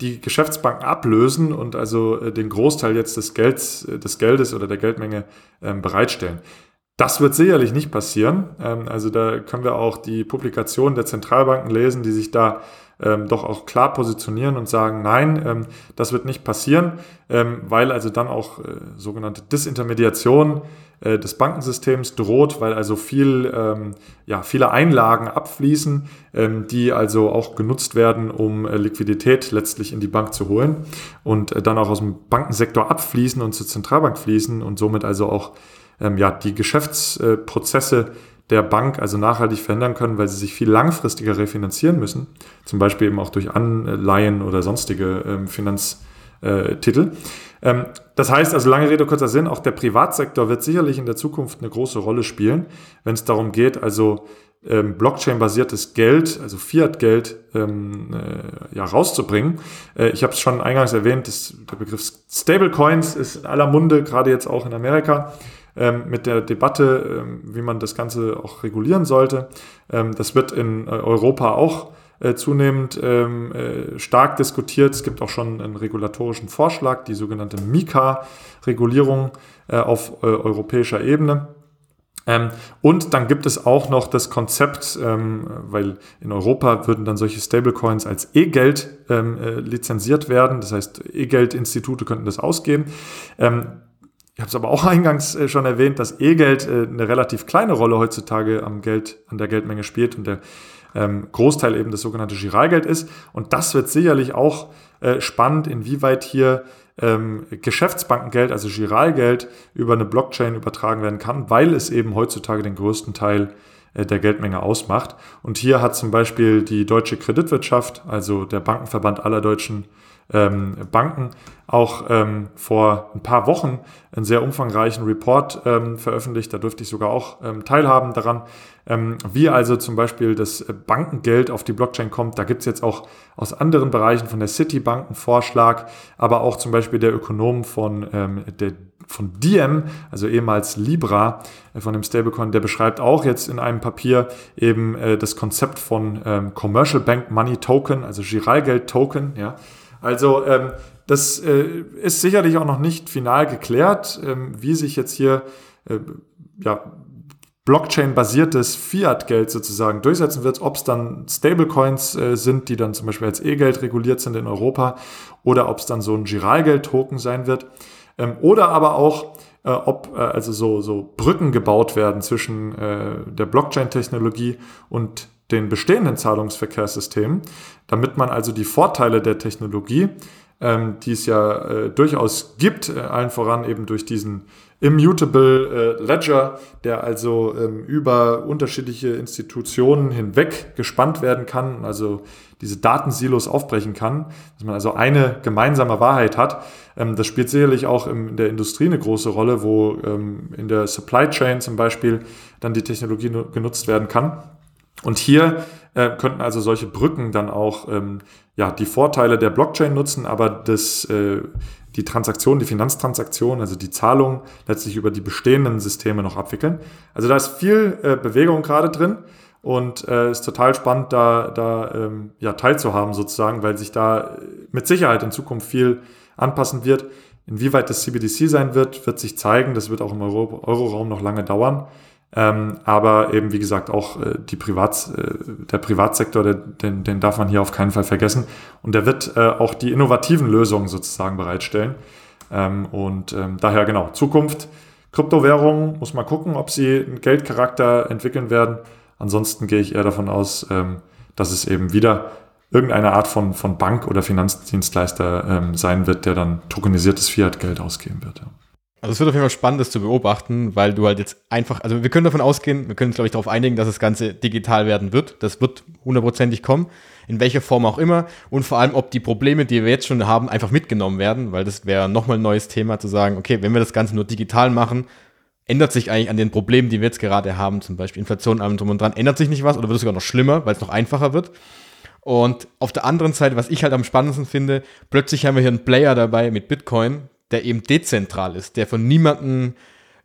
die Geschäftsbanken ablösen und also äh, den Großteil jetzt des Gelds, äh, des Geldes oder der Geldmenge ähm, bereitstellen. Das wird sicherlich nicht passieren. Ähm, also da können wir auch die Publikationen der Zentralbanken lesen, die sich da ähm, doch auch klar positionieren und sagen, nein, ähm, das wird nicht passieren, ähm, weil also dann auch äh, sogenannte Disintermediation äh, des Bankensystems droht, weil also viel, ähm, ja, viele Einlagen abfließen, ähm, die also auch genutzt werden, um äh, Liquidität letztlich in die Bank zu holen und äh, dann auch aus dem Bankensektor abfließen und zur Zentralbank fließen und somit also auch ähm, ja, die Geschäftsprozesse der Bank also nachhaltig verändern können, weil sie sich viel langfristiger refinanzieren müssen, zum Beispiel eben auch durch Anleihen oder sonstige ähm, Finanztitel. Ähm, das heißt, also lange Rede, kurzer Sinn, auch der Privatsektor wird sicherlich in der Zukunft eine große Rolle spielen, wenn es darum geht, also ähm, Blockchain-basiertes Geld, also Fiat-Geld, ähm, äh, ja, rauszubringen. Äh, ich habe es schon eingangs erwähnt, das, der Begriff Stablecoins ist in aller Munde, gerade jetzt auch in Amerika ähm, mit der Debatte, ähm, wie man das Ganze auch regulieren sollte. Ähm, das wird in äh, Europa auch äh, zunehmend ähm, äh, stark diskutiert. Es gibt auch schon einen regulatorischen Vorschlag, die sogenannte Mika-Regulierung äh, auf äh, europäischer Ebene. Ähm, und dann gibt es auch noch das Konzept, ähm, weil in Europa würden dann solche Stablecoins als E-Geld ähm, äh, lizenziert werden. Das heißt, E-Geld-Institute könnten das ausgeben. Ähm, ich habe es aber auch eingangs schon erwähnt, dass E-Geld eine relativ kleine Rolle heutzutage am Geld, an der Geldmenge spielt und der ähm, Großteil eben das sogenannte Giralgeld ist. Und das wird sicherlich auch äh, spannend, inwieweit hier ähm, Geschäftsbankengeld, also Giralgeld, über eine Blockchain übertragen werden kann, weil es eben heutzutage den größten Teil äh, der Geldmenge ausmacht. Und hier hat zum Beispiel die deutsche Kreditwirtschaft, also der Bankenverband aller deutschen ähm, Banken auch ähm, vor ein paar Wochen einen sehr umfangreichen Report ähm, veröffentlicht. Da dürfte ich sogar auch ähm, teilhaben daran, ähm, wie also zum Beispiel das Bankengeld auf die Blockchain kommt. Da gibt es jetzt auch aus anderen Bereichen von der Citibank einen Vorschlag, aber auch zum Beispiel der Ökonom von, ähm, der, von Diem, also ehemals Libra, äh, von dem Stablecoin, der beschreibt auch jetzt in einem Papier eben äh, das Konzept von ähm, Commercial Bank Money Token, also Giralgeld Token, ja, also ähm, das äh, ist sicherlich auch noch nicht final geklärt, ähm, wie sich jetzt hier äh, ja, Blockchain-basiertes Fiat-Geld sozusagen durchsetzen wird, ob es dann Stablecoins äh, sind, die dann zum Beispiel als E-Geld reguliert sind in Europa, oder ob es dann so ein Giralgeld-Token sein wird, ähm, oder aber auch, äh, ob äh, also so, so Brücken gebaut werden zwischen äh, der Blockchain-Technologie und den bestehenden Zahlungsverkehrssystemen, damit man also die Vorteile der Technologie, ähm, die es ja äh, durchaus gibt, äh, allen voran eben durch diesen Immutable äh, Ledger, der also ähm, über unterschiedliche Institutionen hinweg gespannt werden kann, also diese Datensilos aufbrechen kann, dass man also eine gemeinsame Wahrheit hat. Ähm, das spielt sicherlich auch in der Industrie eine große Rolle, wo ähm, in der Supply Chain zum Beispiel dann die Technologie genutzt werden kann. Und hier äh, könnten also solche Brücken dann auch ähm, ja, die Vorteile der Blockchain nutzen, aber das, äh, die Transaktion, die Finanztransaktion, also die Zahlung letztlich über die bestehenden Systeme noch abwickeln. Also da ist viel äh, Bewegung gerade drin und äh, ist total spannend, da, da ähm, ja, teilzuhaben sozusagen, weil sich da mit Sicherheit in Zukunft viel anpassen wird. Inwieweit das CBDC sein wird, wird sich zeigen. Das wird auch im Euro Euroraum noch lange dauern. Ähm, aber eben, wie gesagt, auch äh, die Privat, äh, der Privatsektor, der, den, den darf man hier auf keinen Fall vergessen. Und der wird äh, auch die innovativen Lösungen sozusagen bereitstellen. Ähm, und ähm, daher genau, Zukunft Kryptowährungen muss man gucken, ob sie einen Geldcharakter entwickeln werden. Ansonsten gehe ich eher davon aus, ähm, dass es eben wieder irgendeine Art von, von Bank oder Finanzdienstleister ähm, sein wird, der dann tokenisiertes Fiat-Geld ausgeben wird. Ja. Also es wird auf jeden Fall spannend, das zu beobachten, weil du halt jetzt einfach, also wir können davon ausgehen, wir können uns, glaube ich, darauf einigen, dass das Ganze digital werden wird. Das wird hundertprozentig kommen, in welcher Form auch immer. Und vor allem, ob die Probleme, die wir jetzt schon haben, einfach mitgenommen werden, weil das wäre nochmal ein neues Thema zu sagen, okay, wenn wir das Ganze nur digital machen, ändert sich eigentlich an den Problemen, die wir jetzt gerade haben, zum Beispiel Inflation, allem drum und dran, ändert sich nicht was oder wird es sogar noch schlimmer, weil es noch einfacher wird. Und auf der anderen Seite, was ich halt am spannendsten finde, plötzlich haben wir hier einen Player dabei mit Bitcoin, der eben dezentral ist, der von niemandem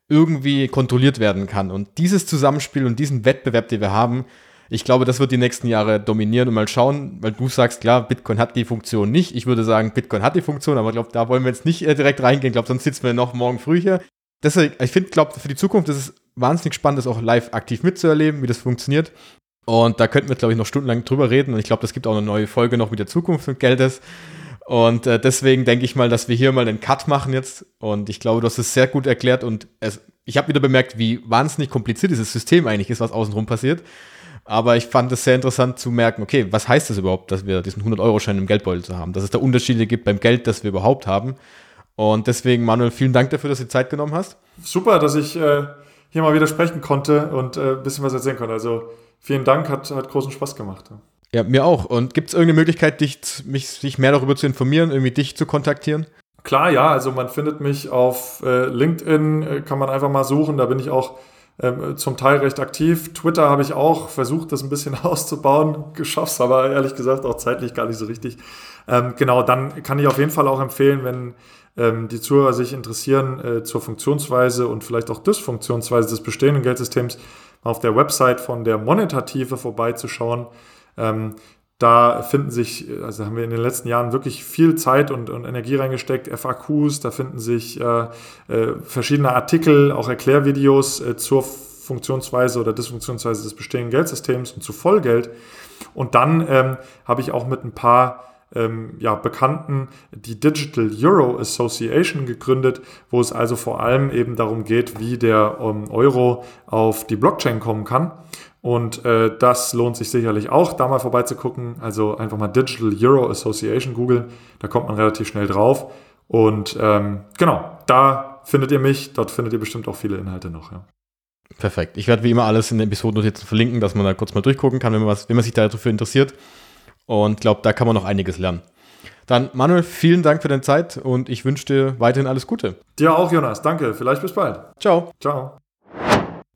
irgendwie kontrolliert werden kann. Und dieses Zusammenspiel und diesen Wettbewerb, den wir haben, ich glaube, das wird die nächsten Jahre dominieren und mal schauen, weil du sagst, klar, Bitcoin hat die Funktion nicht. Ich würde sagen, Bitcoin hat die Funktion, aber ich glaube, da wollen wir jetzt nicht äh, direkt reingehen. Ich glaube, sonst sitzen wir noch morgen früh hier. Deswegen, ich finde, glaube, für die Zukunft ist es wahnsinnig spannend, das auch live aktiv mitzuerleben, wie das funktioniert. Und da könnten wir, glaube ich, noch stundenlang drüber reden. Und ich glaube, das gibt auch eine neue Folge noch mit der Zukunft und Geldes. Und äh, deswegen denke ich mal, dass wir hier mal einen Cut machen jetzt. Und ich glaube, du hast es sehr gut erklärt. Und es, ich habe wieder bemerkt, wie wahnsinnig kompliziert dieses System eigentlich ist, was außenrum passiert. Aber ich fand es sehr interessant zu merken, okay, was heißt das überhaupt, dass wir diesen 100-Euro-Schein im Geldbeutel zu haben? Dass es da Unterschiede gibt beim Geld, das wir überhaupt haben. Und deswegen, Manuel, vielen Dank dafür, dass du die Zeit genommen hast. Super, dass ich äh, hier mal wieder sprechen konnte und äh, ein bisschen was erzählen konnte. Also vielen Dank, hat, hat großen Spaß gemacht. Ja, mir auch. Und gibt es irgendeine Möglichkeit, dich, mich, sich mehr darüber zu informieren, irgendwie dich zu kontaktieren? Klar, ja. Also man findet mich auf äh, LinkedIn, äh, kann man einfach mal suchen. Da bin ich auch ähm, zum Teil recht aktiv. Twitter habe ich auch versucht, das ein bisschen auszubauen. Geschafft, aber ehrlich gesagt auch zeitlich gar nicht so richtig. Ähm, genau, dann kann ich auf jeden Fall auch empfehlen, wenn ähm, die Zuhörer sich interessieren äh, zur Funktionsweise und vielleicht auch Dysfunktionsweise des bestehenden Geldsystems, auf der Website von der Monetative vorbeizuschauen. Ähm, da finden sich, also haben wir in den letzten Jahren wirklich viel Zeit und, und Energie reingesteckt, FAQs, da finden sich äh, äh, verschiedene Artikel, auch Erklärvideos äh, zur Funktionsweise oder Dysfunktionsweise des bestehenden Geldsystems und zu Vollgeld. Und dann ähm, habe ich auch mit ein paar ähm, ja, Bekannten die Digital Euro Association gegründet, wo es also vor allem eben darum geht, wie der ähm, Euro auf die Blockchain kommen kann. Und äh, das lohnt sich sicherlich auch, da mal vorbeizugucken. Also einfach mal Digital Euro Association googeln, da kommt man relativ schnell drauf. Und ähm, genau, da findet ihr mich, dort findet ihr bestimmt auch viele Inhalte noch. Ja. Perfekt. Ich werde wie immer alles in den Episodennotizen verlinken, dass man da kurz mal durchgucken kann, wenn man, was, wenn man sich dafür interessiert. Und glaube, da kann man noch einiges lernen. Dann, Manuel, vielen Dank für deine Zeit und ich wünsche dir weiterhin alles Gute. Dir auch, Jonas. Danke. Vielleicht bis bald. Ciao. Ciao.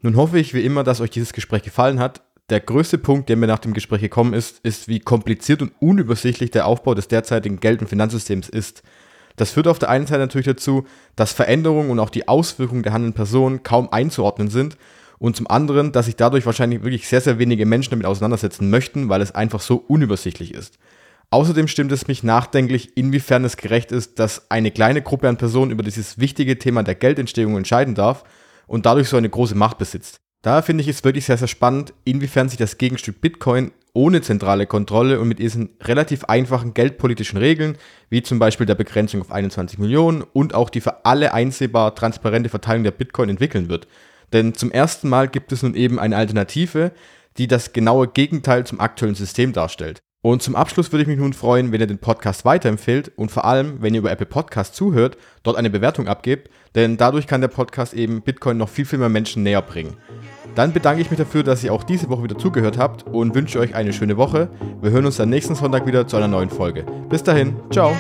Nun hoffe ich wie immer, dass euch dieses Gespräch gefallen hat. Der größte Punkt, der mir nach dem Gespräch gekommen ist, ist, wie kompliziert und unübersichtlich der Aufbau des derzeitigen Geld- und Finanzsystems ist. Das führt auf der einen Seite natürlich dazu, dass Veränderungen und auch die Auswirkungen der handelnden Personen kaum einzuordnen sind und zum anderen, dass sich dadurch wahrscheinlich wirklich sehr, sehr wenige Menschen damit auseinandersetzen möchten, weil es einfach so unübersichtlich ist. Außerdem stimmt es mich nachdenklich, inwiefern es gerecht ist, dass eine kleine Gruppe an Personen über dieses wichtige Thema der Geldentstehung entscheiden darf und dadurch so eine große Macht besitzt. Daher finde ich es wirklich sehr, sehr spannend, inwiefern sich das Gegenstück Bitcoin ohne zentrale Kontrolle und mit diesen relativ einfachen geldpolitischen Regeln, wie zum Beispiel der Begrenzung auf 21 Millionen und auch die für alle einsehbar transparente Verteilung der Bitcoin entwickeln wird. Denn zum ersten Mal gibt es nun eben eine Alternative, die das genaue Gegenteil zum aktuellen System darstellt. Und zum Abschluss würde ich mich nun freuen, wenn ihr den Podcast weiterempfehlt und vor allem, wenn ihr über Apple Podcast zuhört, dort eine Bewertung abgebt, denn dadurch kann der Podcast eben Bitcoin noch viel, viel mehr Menschen näher bringen. Dann bedanke ich mich dafür, dass ihr auch diese Woche wieder zugehört habt und wünsche euch eine schöne Woche. Wir hören uns dann nächsten Sonntag wieder zu einer neuen Folge. Bis dahin, ciao!